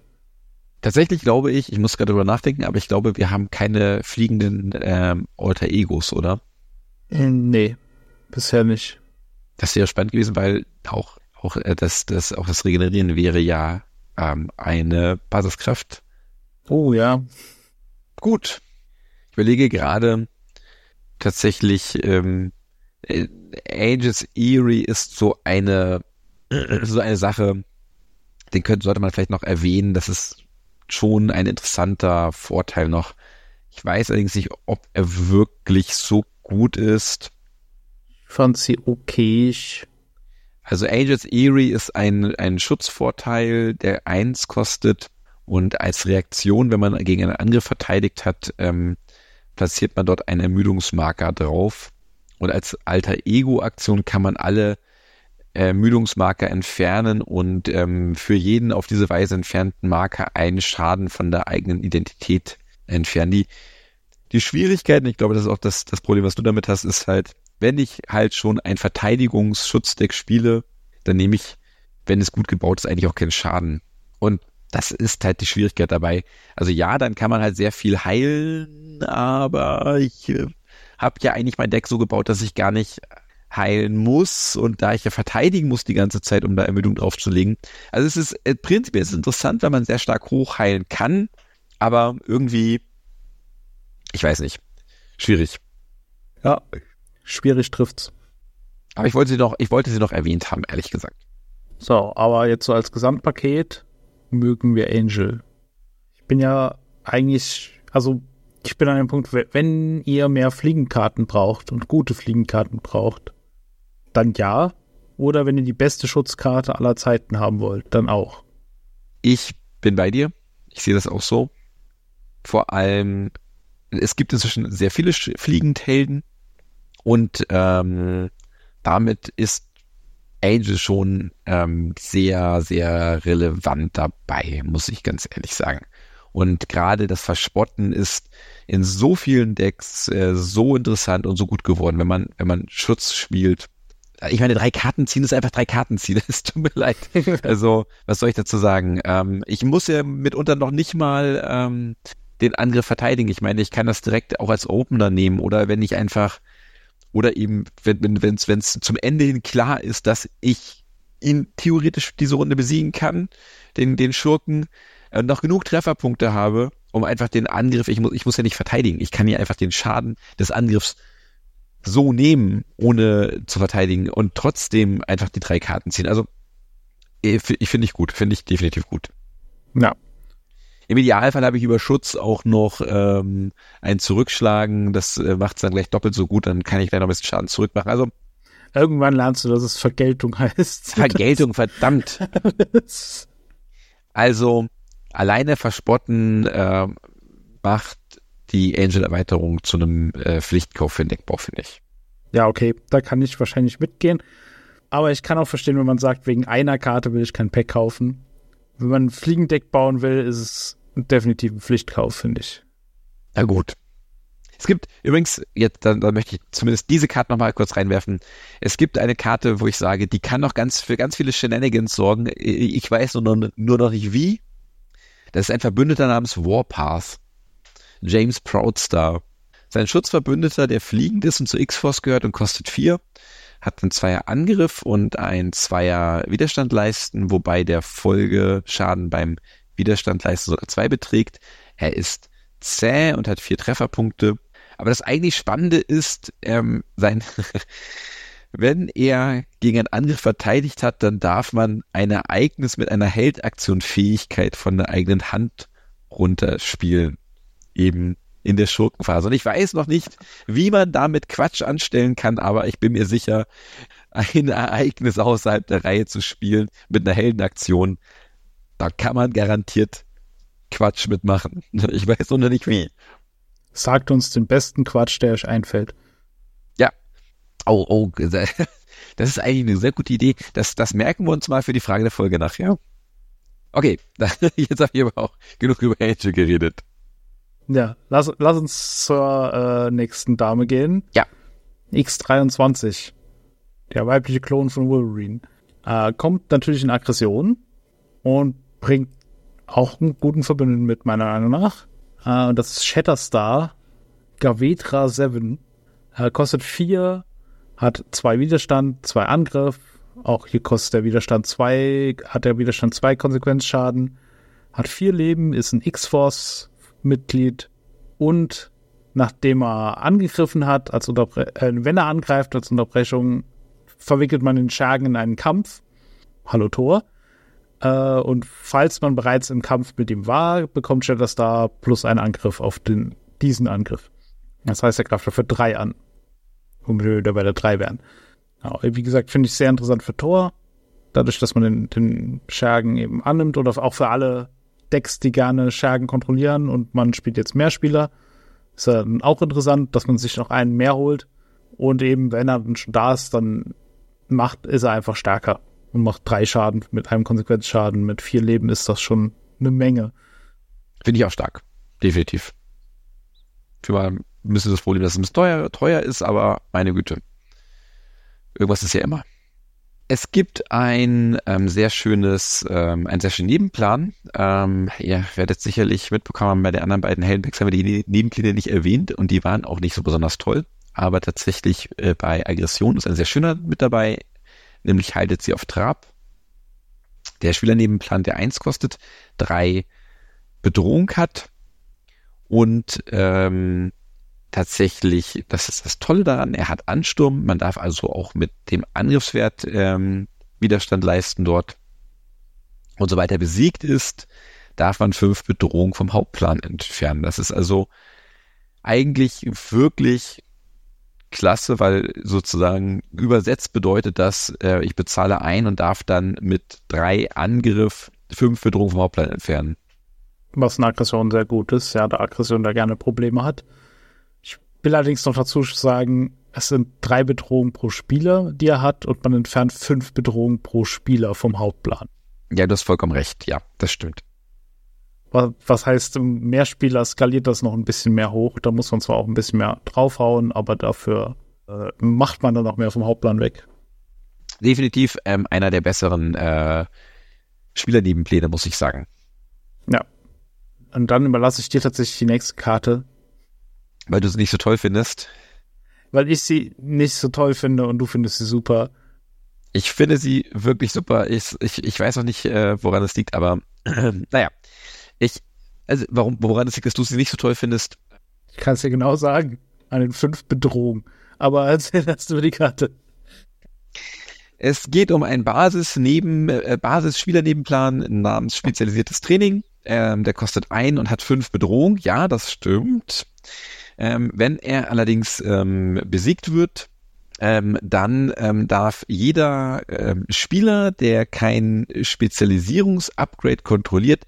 S2: Tatsächlich glaube ich, ich muss gerade darüber nachdenken, aber ich glaube, wir haben keine fliegenden ähm, Alter Egos, oder?
S1: Äh, nee, bisher nicht.
S2: Das wäre spannend gewesen, weil auch auch äh, das, das, auch das Regenerieren wäre ja ähm, eine Basiskraft.
S1: Oh ja.
S2: Gut. Ich überlege gerade tatsächlich, ähm, äh, Aegis Eerie ist so eine so eine Sache, den könnte, sollte man vielleicht noch erwähnen, das ist schon ein interessanter Vorteil noch. Ich weiß allerdings nicht, ob er wirklich so gut ist.
S1: Ich fand sie okay.
S2: Also Angels Eerie ist ein, ein Schutzvorteil, der eins kostet und als Reaktion, wenn man gegen einen Angriff verteidigt hat, ähm, platziert man dort einen Ermüdungsmarker drauf. Und als alter Ego-Aktion kann man alle Ermüdungsmarker entfernen und ähm, für jeden auf diese Weise entfernten Marker einen Schaden von der eigenen Identität entfernen. Die, die Schwierigkeiten, ich glaube, das ist auch das, das Problem, was du damit hast, ist halt, wenn ich halt schon ein Verteidigungsschutzdeck spiele, dann nehme ich, wenn es gut gebaut ist, eigentlich auch keinen Schaden. Und das ist halt die Schwierigkeit dabei. Also ja, dann kann man halt sehr viel heilen, aber ich äh, habe ja eigentlich mein Deck so gebaut, dass ich gar nicht heilen muss und da ich ja verteidigen muss die ganze Zeit, um da Ermüdung draufzulegen. Also es ist äh, prinzipiell ist interessant, weil man sehr stark hochheilen kann, aber irgendwie, ich weiß nicht, schwierig.
S1: Ja, schwierig trifft's.
S2: Aber ich wollte sie noch, ich wollte sie noch erwähnt haben, ehrlich gesagt.
S1: So, aber jetzt so als Gesamtpaket mögen wir Angel. Ich bin ja eigentlich, also ich bin an dem Punkt, wenn ihr mehr Fliegenkarten braucht und gute Fliegenkarten braucht, dann ja. Oder wenn ihr die beste Schutzkarte aller Zeiten haben wollt, dann auch.
S2: Ich bin bei dir. Ich sehe das auch so. Vor allem, es gibt inzwischen sehr viele Fliegendhelden und ähm, damit ist Angel schon ähm, sehr, sehr relevant dabei, muss ich ganz ehrlich sagen. Und gerade das Verspotten ist in so vielen Decks äh, so interessant und so gut geworden, wenn man, wenn man Schutz spielt ich meine, drei Karten ziehen ist einfach drei Karten ziehen. Es tut mir leid. Also, was soll ich dazu sagen? Ähm, ich muss ja mitunter noch nicht mal ähm, den Angriff verteidigen. Ich meine, ich kann das direkt auch als Opener nehmen oder wenn ich einfach oder eben, wenn es wenn zum Ende hin klar ist, dass ich ihn theoretisch diese Runde besiegen kann, den den Schurken äh, noch genug Trefferpunkte habe, um einfach den Angriff. Ich muss ich muss ja nicht verteidigen. Ich kann ja einfach den Schaden des Angriffs so nehmen, ohne zu verteidigen und trotzdem einfach die drei Karten ziehen. Also ich finde ich gut, finde ich definitiv gut.
S1: Ja.
S2: Im Idealfall habe ich über Schutz auch noch ähm, ein Zurückschlagen. Das äh, macht es dann gleich doppelt so gut. Dann kann ich gleich noch ein bisschen Schaden zurückmachen. Also
S1: irgendwann lernst du, dass es Vergeltung heißt.
S2: Vergeltung, verdammt. also alleine verspotten äh, macht die Angel-Erweiterung zu einem äh, Pflichtkauf für den Deckbau, finde ich.
S1: Ja, okay, da kann ich wahrscheinlich mitgehen. Aber ich kann auch verstehen, wenn man sagt, wegen einer Karte will ich kein Pack kaufen. Wenn man ein Fliegendeck bauen will, ist es definitiv ein Pflichtkauf, finde ich.
S2: Na gut. Es gibt übrigens, jetzt, dann, dann möchte ich zumindest diese Karte nochmal kurz reinwerfen. Es gibt eine Karte, wo ich sage, die kann noch ganz für ganz viele Shenanigans sorgen. Ich weiß nur noch, nur noch nicht wie. Das ist ein Verbündeter namens Warpath. James Proudstar. Sein Schutzverbündeter, der fliegend ist und zu X-Force gehört und kostet vier, hat einen Zweier Angriff und ein Zweier Widerstand leisten, wobei der Folgeschaden beim Widerstand leisten sogar zwei beträgt. Er ist zäh und hat vier Trefferpunkte. Aber das eigentlich Spannende ist, ähm, sein, wenn er gegen einen Angriff verteidigt hat, dann darf man ein Ereignis mit einer Heldaktion Fähigkeit von der eigenen Hand runterspielen eben in der Schurkenphase. Und ich weiß noch nicht, wie man damit Quatsch anstellen kann, aber ich bin mir sicher, ein Ereignis außerhalb der Reihe zu spielen mit einer Heldenaktion, da kann man garantiert Quatsch mitmachen. Ich weiß nur noch nicht wie.
S1: Sagt uns den besten Quatsch, der euch einfällt.
S2: Ja. Oh, oh, das ist eigentlich eine sehr gute Idee. Das, das merken wir uns mal für die Frage der Folge nachher. Okay, jetzt habe ich aber auch genug über Angel geredet.
S1: Ja, lass, lass uns zur äh, nächsten Dame gehen.
S2: Ja.
S1: X23. Der weibliche Klon von Wolverine. Äh, kommt natürlich in Aggression und bringt auch einen guten Verbündeten mit, meiner Meinung nach. Äh, und das ist Shatterstar Gavetra 7. Äh, kostet 4, hat zwei Widerstand, zwei Angriff. Auch hier kostet der Widerstand 2, hat der Widerstand 2 Konsequenzschaden. Hat vier Leben, ist ein X-Force Mitglied und nachdem er angegriffen hat, als äh, wenn er angreift als Unterbrechung, verwickelt man den Schergen in einen Kampf Hallo Tor. Äh, und falls man bereits im Kampf mit ihm war, bekommt Shatterstar plus einen Angriff auf den, diesen Angriff. Das heißt, er greift dafür drei an. Wir wieder bei der drei wären. Ja, wie gesagt, finde ich sehr interessant für Tor. Dadurch, dass man den, den Schergen eben annimmt oder auch für alle Decks, die gerne Schergen kontrollieren und man spielt jetzt mehr Spieler. Ist ja auch interessant, dass man sich noch einen mehr holt. Und eben, wenn er schon da ist, dann macht, ist er einfach stärker und macht drei Schaden mit einem Konsequenzschaden. Mit vier Leben ist das schon eine Menge.
S2: Finde ich auch stark. Definitiv. Für mal bisschen das Problem, dass es ein bisschen teuer, teuer ist, aber meine Güte. Irgendwas ist ja immer. Es gibt ein ähm, sehr schönes, ähm, ein sehr schönen Nebenplan. Ähm, ihr werdet sicherlich mitbekommen bei den anderen beiden Heldenpacks haben wir die Nebenpläne nicht erwähnt und die waren auch nicht so besonders toll. Aber tatsächlich äh, bei Aggression ist ein sehr schöner mit dabei, nämlich haltet sie auf Trab. Der Spielernebenplan, der eins kostet, drei Bedrohung hat und ähm, tatsächlich, das ist das Tolle daran, er hat Ansturm, man darf also auch mit dem Angriffswert ähm, Widerstand leisten dort. Und sobald er besiegt ist, darf man fünf Bedrohungen vom Hauptplan entfernen. Das ist also eigentlich wirklich klasse, weil sozusagen übersetzt bedeutet das, äh, ich bezahle ein und darf dann mit drei Angriff fünf Bedrohungen vom Hauptplan entfernen.
S1: Was eine Aggression sehr gut ist, ja, da Aggression da gerne Probleme hat will allerdings noch dazu sagen, es sind drei Bedrohungen pro Spieler, die er hat, und man entfernt fünf Bedrohungen pro Spieler vom Hauptplan.
S2: Ja, du hast vollkommen recht. Ja, das stimmt.
S1: Was heißt, mehr Spieler skaliert das noch ein bisschen mehr hoch. Da muss man zwar auch ein bisschen mehr draufhauen, aber dafür äh, macht man dann noch mehr vom Hauptplan weg.
S2: Definitiv ähm, einer der besseren äh, Spielernebenpläne, muss ich sagen.
S1: Ja. Und dann überlasse ich dir tatsächlich die nächste Karte,
S2: weil du sie nicht so toll findest?
S1: Weil ich sie nicht so toll finde und du findest sie super.
S2: Ich finde sie wirklich super. Ich, ich, ich weiß auch nicht, äh, woran es liegt, aber äh, naja. Ich, also warum, woran es liegt, dass du sie nicht so toll findest?
S1: Ich kann es dir genau sagen. An den fünf Bedrohungen. Aber erzähl erst über die Karte.
S2: Es geht um einen Basis neben äh, Basis-Spielernebenplan namens spezialisiertes Training. Ähm, der kostet ein und hat fünf Bedrohungen. Ja, das stimmt. Ähm, wenn er allerdings ähm, besiegt wird, ähm, dann ähm, darf jeder ähm, Spieler, der kein Spezialisierungsupgrade kontrolliert,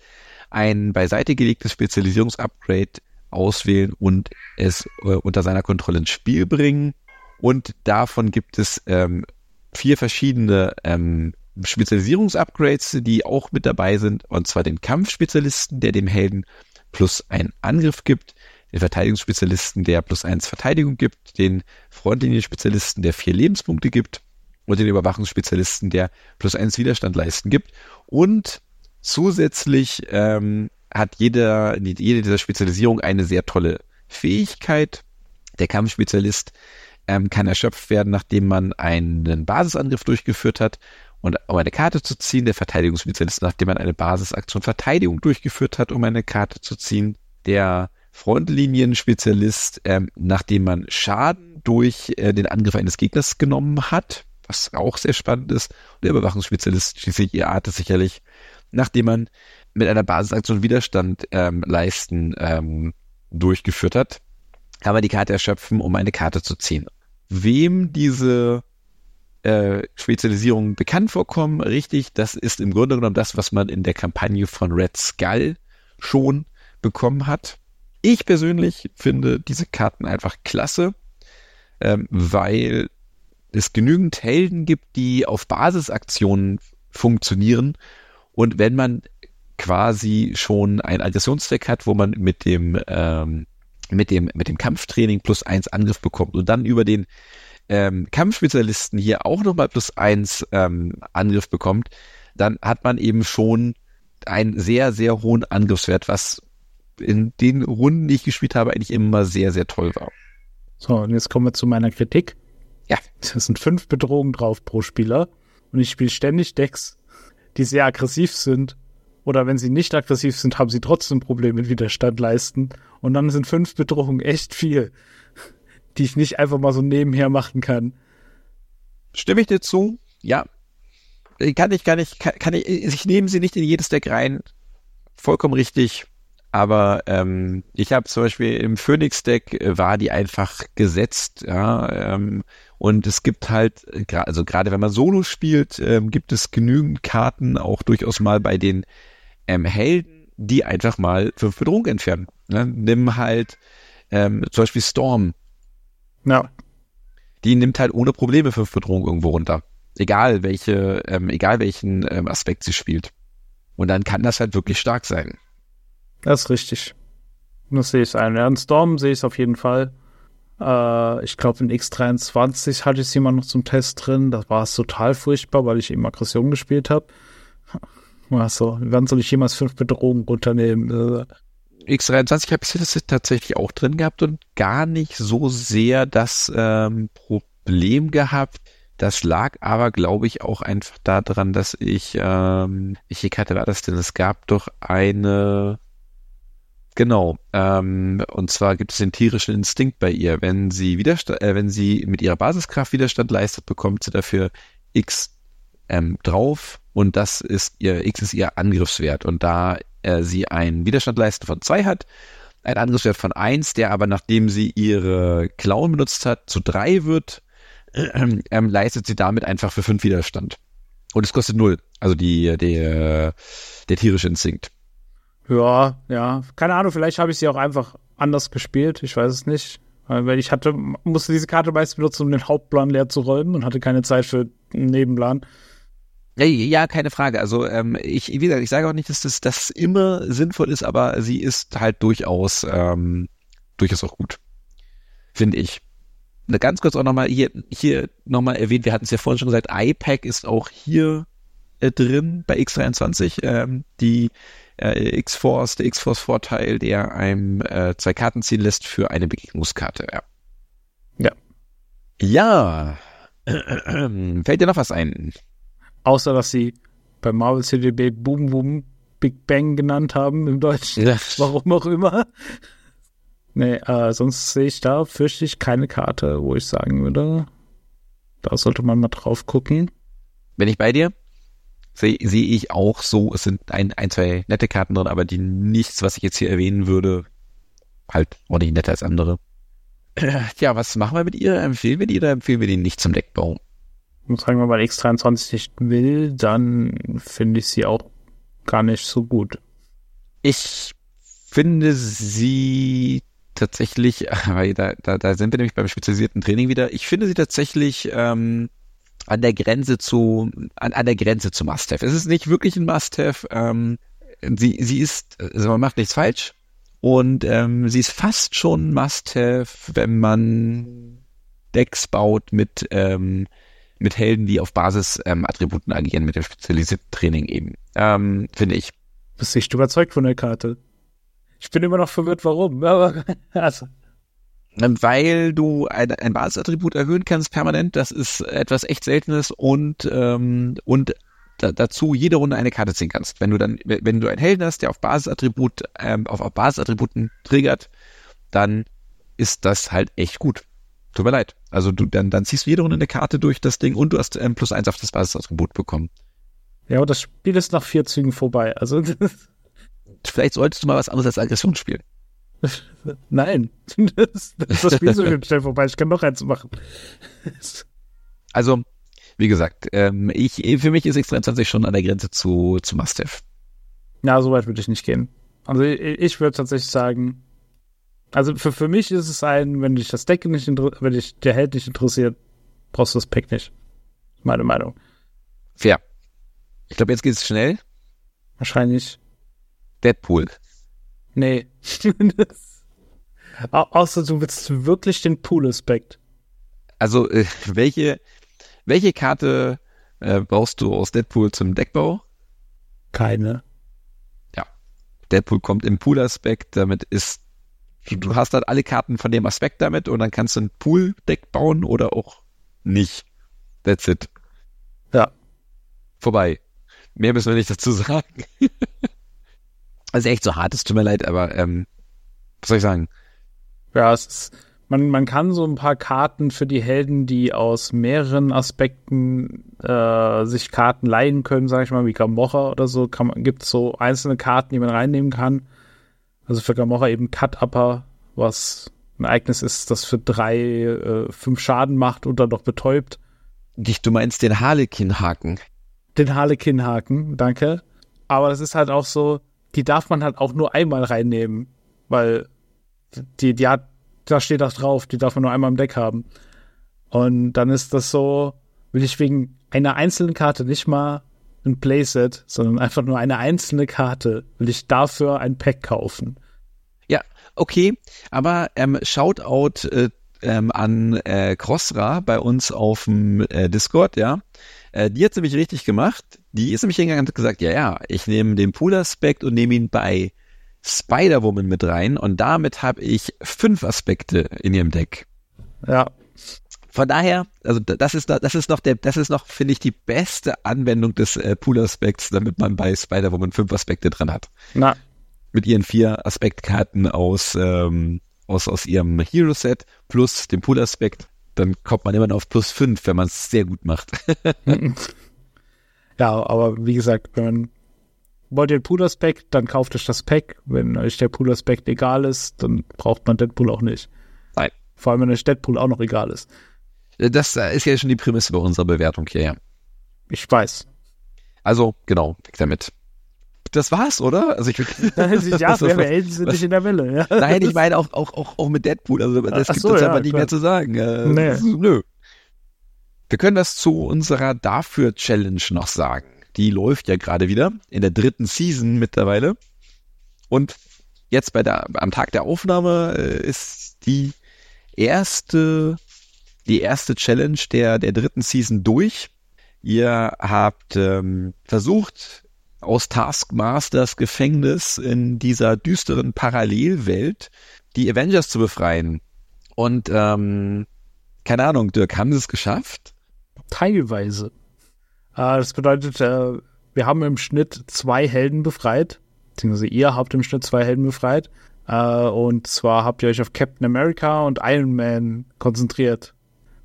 S2: ein beiseite gelegtes Spezialisierungsupgrade auswählen und es äh, unter seiner Kontrolle ins Spiel bringen. Und davon gibt es ähm, vier verschiedene ähm, Spezialisierungsupgrades, die auch mit dabei sind, und zwar den Kampfspezialisten, der dem Helden plus einen Angriff gibt, den Verteidigungsspezialisten, der plus eins Verteidigung gibt, den Frontlinien-Spezialisten, der vier Lebenspunkte gibt und den Überwachungsspezialisten, der plus eins Widerstand leisten gibt. Und zusätzlich ähm, hat jeder, jede dieser Spezialisierung eine sehr tolle Fähigkeit. Der Kampfspezialist ähm, kann erschöpft werden, nachdem man einen Basisangriff durchgeführt hat und um eine Karte zu ziehen, der Verteidigungsspezialist, nachdem man eine Basisaktion Verteidigung durchgeführt hat, um eine Karte zu ziehen, der Frontlinien-Spezialist, ähm, nachdem man Schaden durch äh, den Angriff eines Gegners genommen hat, was auch sehr spannend ist. Und der Überwachungsspezialist schließlich, ihr ahnt es sicherlich, nachdem man mit einer Basisaktion Widerstand ähm, leisten ähm, durchgeführt hat, kann man die Karte erschöpfen, um eine Karte zu ziehen. Wem diese äh, Spezialisierungen bekannt vorkommen, richtig, das ist im Grunde genommen das, was man in der Kampagne von Red Skull schon bekommen hat. Ich persönlich finde diese Karten einfach klasse, ähm, weil es genügend Helden gibt, die auf Basisaktionen funktionieren. Und wenn man quasi schon einen Aggressionszweck hat, wo man mit dem, ähm, mit dem, mit dem Kampftraining plus eins Angriff bekommt und dann über den ähm, Kampfspezialisten hier auch nochmal plus eins ähm, Angriff bekommt, dann hat man eben schon einen sehr, sehr hohen Angriffswert, was in den Runden, die ich gespielt habe, eigentlich immer sehr, sehr toll war.
S1: So, und jetzt kommen wir zu meiner Kritik.
S2: Ja.
S1: Es sind fünf Bedrohungen drauf pro Spieler. Und ich spiele ständig Decks, die sehr aggressiv sind. Oder wenn sie nicht aggressiv sind, haben sie trotzdem Probleme mit Widerstand leisten. Und dann sind fünf Bedrohungen echt viel, die ich nicht einfach mal so nebenher machen kann.
S2: Stimme ich dir zu? Ja. kann ich, kann ich, kann, kann ich, ich nehme sie nicht in jedes Deck rein. Vollkommen richtig. Aber ähm, ich habe zum Beispiel im Phoenix-Deck äh, war die einfach gesetzt, ja. Ähm, und es gibt halt, also gerade wenn man Solo spielt, ähm, gibt es genügend Karten, auch durchaus mal bei den ähm, Helden, die einfach mal fünf Bedrohung entfernen. Ne? Nimm halt ähm, zum Beispiel Storm.
S1: Ja.
S2: Die nimmt halt ohne Probleme fünf Bedrohung irgendwo runter. Egal welche, ähm, egal welchen ähm, Aspekt sie spielt. Und dann kann das halt wirklich stark sein.
S1: Das ist richtig. Das sehe ich ein. Ja, in Storm sehe ich es auf jeden Fall. Äh, ich glaube, in X23 hatte ich sie mal noch zum Test drin. Da war es total furchtbar, weil ich eben Aggression gespielt habe. War so, wann soll ich jemals fünf Bedrohungen runternehmen?
S2: Äh, X23 habe ich das tatsächlich auch drin gehabt und gar nicht so sehr das ähm, Problem gehabt. Das lag aber, glaube ich, auch einfach daran, dass ich, ähm, welche Karte war das denn? Es gab doch eine, Genau. Ähm, und zwar gibt es den tierischen Instinkt bei ihr. Wenn sie Widerstand, äh, wenn sie mit ihrer Basiskraft Widerstand leistet, bekommt sie dafür X ähm, drauf und das ist ihr X ist ihr Angriffswert. Und da äh, sie einen Widerstand leisten von zwei hat, ein Angriffswert von eins, der aber nachdem sie ihre Klauen benutzt hat, zu drei wird, äh, ähm, leistet sie damit einfach für fünf Widerstand. Und es kostet null. Also die, der, der tierische Instinkt.
S1: Ja, ja. Keine Ahnung, vielleicht habe ich sie auch einfach anders gespielt. Ich weiß es nicht. Weil ich hatte, musste diese Karte meist benutzen, um den Hauptplan leer zu räumen und hatte keine Zeit für einen Nebenplan.
S2: Ja, keine Frage. Also ähm, ich, wie gesagt, ich sage auch nicht, dass das, das immer sinnvoll ist, aber sie ist halt durchaus, ähm, durchaus auch gut. Finde ich. Ganz kurz auch nochmal hier, hier nochmal erwähnt, wir hatten es ja vorhin schon gesagt, iPack ist auch hier äh, drin bei X23. Ähm, die äh, X-Force, der X-Force-Vorteil, der einem äh, zwei Karten ziehen lässt für eine Begegnungskarte. Ja.
S1: Ja.
S2: Ja. Fällt dir noch was ein?
S1: Außer, dass sie bei Marvel CDB Boom Boom Big Bang genannt haben im Deutschen. Ja. Warum auch immer. Nee, äh, sonst sehe ich da, fürchte ich, keine Karte, wo ich sagen würde, da sollte man mal drauf gucken.
S2: Bin ich bei dir? Sehe seh ich auch so. Es sind ein, ein, zwei nette Karten drin, aber die nichts, was ich jetzt hier erwähnen würde, halt ordentlich netter als andere. Ja, was machen wir mit ihr? Empfehlen wir die oder empfehlen wir die nicht zum Deckbau?
S1: Und sagen wir mal, X23 nicht will, dann finde ich sie auch gar nicht so gut.
S2: Ich finde sie tatsächlich, da, da, da sind wir nämlich beim spezialisierten Training wieder, ich finde sie tatsächlich ähm, an der Grenze zu, an, an der Grenze zu Must-Have. Es ist nicht wirklich ein Must-Have. Ähm, sie, sie ist, also man macht nichts falsch. Und ähm, sie ist fast schon Must-Have, wenn man Decks baut mit, ähm, mit Helden, die auf Basis ähm, agieren, mit dem spezialisierten Training eben. Ähm, finde ich.
S1: Bist nicht überzeugt von der Karte? Ich bin immer noch verwirrt, warum. Aber, also.
S2: Weil du ein, ein Basisattribut erhöhen kannst permanent. Das ist etwas echt Seltenes und ähm, und da, dazu jede Runde eine Karte ziehen kannst. Wenn du dann, wenn du einen Helden hast, der auf Basisattribut, ähm, auf, auf Basisattributen triggert, dann ist das halt echt gut. Tut mir leid. Also du, dann, dann ziehst du jede Runde eine Karte durch das Ding und du hast ähm, plus eins auf das Basisattribut bekommen.
S1: Ja, aber das Spiel ist nach vier Zügen vorbei. Also
S2: vielleicht solltest du mal was anderes als Aggression spielen.
S1: Nein, das, das ist das Spiel so schnell vorbei. Ich kann noch eins machen.
S2: Also, wie gesagt, ähm, ich, für mich ist X23 schon an der Grenze zu, zu Must-Have.
S1: Ja, so weit würde ich nicht gehen. Also ich, ich würde tatsächlich sagen, also für, für mich ist es ein, wenn dich das Deck nicht interessiert, wenn dich der Held nicht interessiert, brauchst du das Pack nicht. Meine Meinung.
S2: Fair. Ich glaube, jetzt geht es schnell.
S1: Wahrscheinlich.
S2: Deadpool.
S1: Nee. Außer du willst wirklich den Pool-Aspekt.
S2: Also, äh, welche, welche Karte äh, brauchst du aus Deadpool zum Deckbau?
S1: Keine.
S2: Ja. Deadpool kommt im Pool-Aspekt, damit ist, du, du hast halt alle Karten von dem Aspekt damit und dann kannst du ein Pool-Deck bauen oder auch nicht. That's it.
S1: Ja.
S2: Vorbei. Mehr müssen wir nicht dazu sagen. Also echt so hart, es tut mir leid, aber ähm, was soll ich sagen?
S1: Ja, es ist man, man kann so ein paar Karten für die Helden, die aus mehreren Aspekten äh, sich Karten leihen können, sag ich mal, wie Gamorra oder so, gibt es so einzelne Karten, die man reinnehmen kann. Also für Gamorra eben Cut-Upper, was ein Ereignis ist, das für drei, äh, fünf Schaden macht und dann noch betäubt.
S2: Dich, du meinst den Harlequin-Haken.
S1: Den Harlequin-Haken, danke. Aber das ist halt auch so, die darf man halt auch nur einmal reinnehmen, weil die, die hat da steht das drauf, die darf man nur einmal im Deck haben. Und dann ist das so, will ich wegen einer einzelnen Karte nicht mal ein Playset, sondern einfach nur eine einzelne Karte, will ich dafür ein Pack kaufen.
S2: Ja, okay, aber ähm, Shoutout äh, ähm, an äh, Crossra bei uns auf dem äh, Discord, ja. Äh, die hat nämlich richtig gemacht. Die ist nämlich hingegangen und hat gesagt, ja, ja, ich nehme den Pool-Aspekt und nehme ihn bei Spider-Woman mit rein und damit habe ich fünf Aspekte in ihrem Deck.
S1: Ja.
S2: Von daher, also das ist das ist noch der, das ist noch finde ich die beste Anwendung des äh, Pool-Aspekts, damit man bei Spider-Woman fünf Aspekte dran hat.
S1: Na.
S2: Mit ihren vier Aspektkarten aus ähm, aus aus ihrem Hero-Set plus dem Pool-Aspekt, dann kommt man immer noch auf plus fünf, wenn man es sehr gut macht.
S1: ja, aber wie gesagt, wenn man wollt ihr ein Pool-Aspekt, dann kauft euch das Pack. Wenn euch der Pool-Aspekt egal ist, dann braucht man Deadpool auch nicht.
S2: Nein.
S1: Vor allem, wenn euch Deadpool auch noch egal ist.
S2: Äh, das äh, ist ja schon die Prämisse bei unserer Bewertung hier, ja.
S1: Ich weiß.
S2: Also, genau, weg damit. Das war's, oder? Also ich
S1: ja, wir Helden sind nicht in der Welle. Ja.
S2: Nein, ich meine auch, auch, auch, auch mit Deadpool. Also das Ach gibt so, uns ja, einfach nicht mehr zu sagen. Äh, nee. Nö. Wir können das zu unserer Dafür-Challenge noch sagen. Die läuft ja gerade wieder in der dritten Season mittlerweile. Und jetzt bei der, am Tag der Aufnahme äh, ist die erste, die erste Challenge der, der dritten Season durch. Ihr habt ähm, versucht, aus Taskmasters Gefängnis in dieser düsteren Parallelwelt die Avengers zu befreien. Und ähm, keine Ahnung, Dirk, haben sie es geschafft?
S1: Teilweise. Äh, das bedeutet, äh, wir haben im Schnitt zwei Helden befreit, beziehungsweise ihr habt im Schnitt zwei Helden befreit. Äh, und zwar habt ihr euch auf Captain America und Iron Man konzentriert.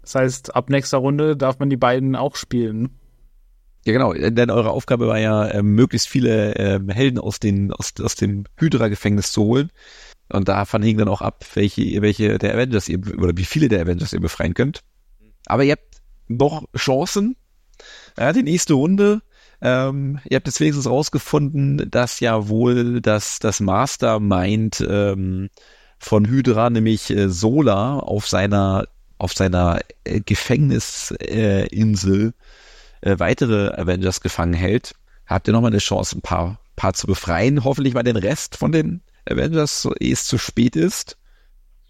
S1: Das heißt, ab nächster Runde darf man die beiden auch spielen.
S2: Ja, genau, denn eure Aufgabe war ja, äh, möglichst viele äh, Helden aus, den, aus, aus dem Hydra-Gefängnis zu holen. Und davon hing dann auch ab, welche, welche der Avengers ihr, oder wie viele der Avengers ihr befreien könnt. Aber ihr habt noch Chancen, ja, die nächste Runde. Ähm, ihr habt jetzt wenigstens rausgefunden, dass ja wohl das, das Mastermind ähm, von Hydra, nämlich äh, Solar, auf seiner, auf seiner äh, Gefängnisinsel äh, weitere Avengers gefangen hält. Habt ihr nochmal eine Chance, ein paar, paar zu befreien. Hoffentlich mal den Rest von den Avengers, ehe es zu spät ist.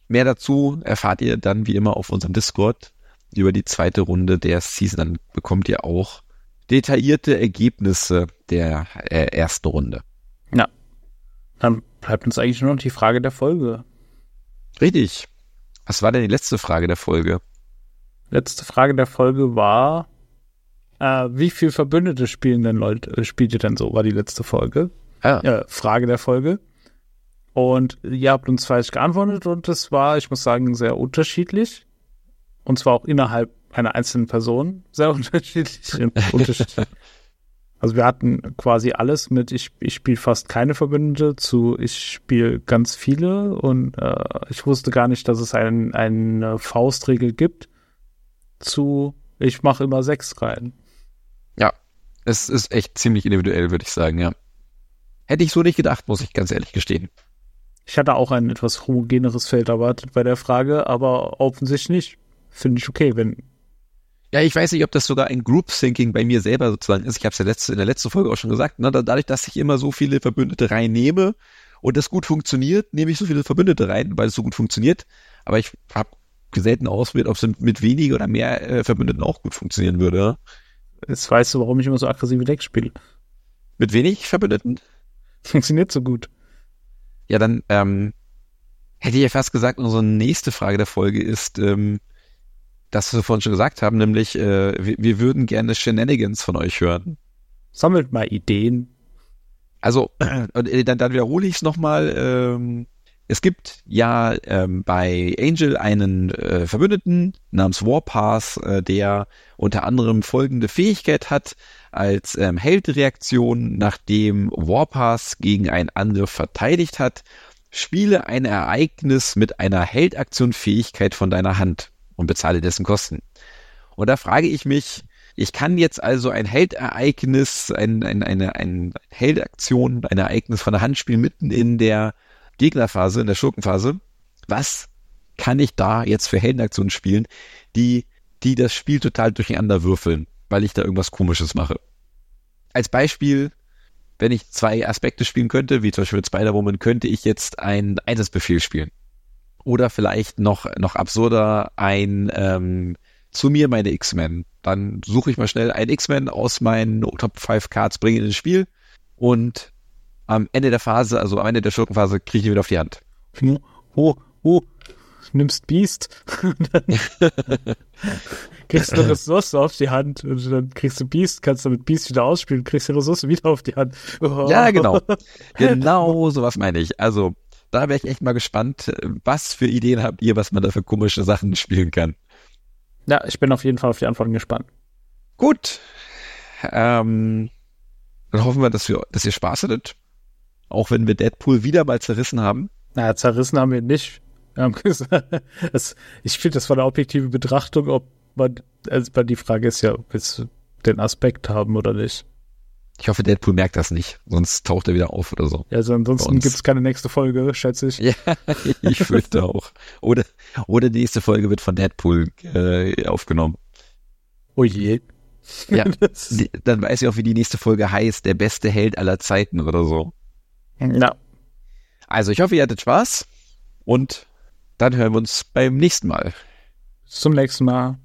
S2: Mehr dazu erfahrt ihr dann wie immer auf unserem Discord über die zweite Runde der Season. Dann bekommt ihr auch detaillierte Ergebnisse der äh, ersten Runde.
S1: Ja. Dann bleibt uns eigentlich nur noch die Frage der Folge.
S2: Richtig. Was war denn die letzte Frage der Folge?
S1: Letzte Frage der Folge war, äh, wie viel Verbündete spielen denn Leute, äh, spielt ihr denn so, war die letzte Folge.
S2: Ah.
S1: Äh, Frage der Folge. Und ihr habt uns falsch geantwortet und es war, ich muss sagen, sehr unterschiedlich. Und zwar auch innerhalb einer einzelnen Person. Sehr unterschiedlich. Also wir hatten quasi alles mit, ich, ich spiele fast keine Verbündete zu, ich spiele ganz viele und äh, ich wusste gar nicht, dass es ein, eine Faustregel gibt zu, ich mache immer sechs rein.
S2: Ja, es ist echt ziemlich individuell, würde ich sagen, ja. Hätte ich so nicht gedacht, muss ich ganz ehrlich gestehen.
S1: Ich hatte auch ein etwas homogeneres Feld erwartet bei der Frage, aber offensichtlich nicht finde ich okay, wenn.
S2: Ja, ich weiß nicht, ob das sogar ein Group Thinking bei mir selber sozusagen ist. Ich habe es ja letzte, in der letzten Folge auch schon gesagt. Ne? Dadurch, dass ich immer so viele Verbündete reinnehme und das gut funktioniert, nehme ich so viele Verbündete rein, weil es so gut funktioniert. Aber ich habe selten ausprobiert, ob es mit weniger oder mehr äh, Verbündeten auch gut funktionieren würde.
S1: Jetzt weißt du, warum ich immer so aggressive Decks spiele.
S2: Mit wenig Verbündeten?
S1: Funktioniert so gut.
S2: Ja, dann ähm, hätte ich ja fast gesagt, unsere nächste Frage der Folge ist, ähm, das, was wir vorhin schon gesagt haben, nämlich äh, wir, wir würden gerne Shenanigans von euch hören.
S1: Sammelt mal Ideen.
S2: Also, äh, dann, dann wiederhole ich es nochmal. Ähm, Es gibt ja ähm, bei Angel einen äh, Verbündeten namens Warpath, äh, der unter anderem folgende Fähigkeit hat, als ähm, Heldreaktion, nachdem Warpath gegen einen Angriff verteidigt hat, spiele ein Ereignis mit einer Heldaktion-Fähigkeit von deiner Hand und bezahle dessen Kosten. Und da frage ich mich, ich kann jetzt also ein Heldereignis, ein, ein, eine, eine Heldaktion, ein Ereignis von der Hand spielen mitten in der Gegnerphase, in der Schurkenphase. Was kann ich da jetzt für Heldenaktionen spielen, die, die das Spiel total durcheinander würfeln, weil ich da irgendwas komisches mache? Als Beispiel, wenn ich zwei Aspekte spielen könnte, wie zum Beispiel Spider-Woman, könnte ich jetzt einen Einsatzbefehl spielen. Oder vielleicht noch, noch absurder ein ähm, zu mir meine X-Men. Dann suche ich mal schnell ein X-Men aus meinen Top 5 Cards, bringe in ins Spiel und am Ende der Phase, also am Ende der Schurkenphase, kriege ich ihn wieder auf die Hand.
S1: Oh, oh, nimmst Beast. kriegst du eine Ressource auf die Hand und dann kriegst du Beast, kannst du mit Beast wieder ausspielen, kriegst die Ressource wieder auf die Hand.
S2: Oh. Ja, genau. Genau sowas meine ich. Also, da wäre ich echt mal gespannt, was für Ideen habt ihr, was man da für komische Sachen spielen kann.
S1: Ja, ich bin auf jeden Fall auf die Antworten gespannt.
S2: Gut. Ähm, dann hoffen wir, dass, wir, dass ihr Spaß hattet. Auch wenn wir Deadpool wieder mal zerrissen haben.
S1: Naja, zerrissen haben wir nicht. Wir haben gesagt, das, ich finde, das war eine objektive Betrachtung, ob man, also die Frage ist ja, ob wir den Aspekt haben oder nicht.
S2: Ich hoffe, Deadpool merkt das nicht, sonst taucht er wieder auf oder so.
S1: Ja, also ansonsten gibt es keine nächste Folge, schätze ich.
S2: Ja, ich fürchte auch. Oder, oder die nächste Folge wird von Deadpool äh, aufgenommen.
S1: Oh je.
S2: Ja, dann weiß ich auch, wie die nächste Folge heißt, der beste Held aller Zeiten oder so.
S1: Ja.
S2: Also ich hoffe, ihr hattet Spaß und dann hören wir uns beim nächsten Mal.
S1: Bis zum nächsten Mal.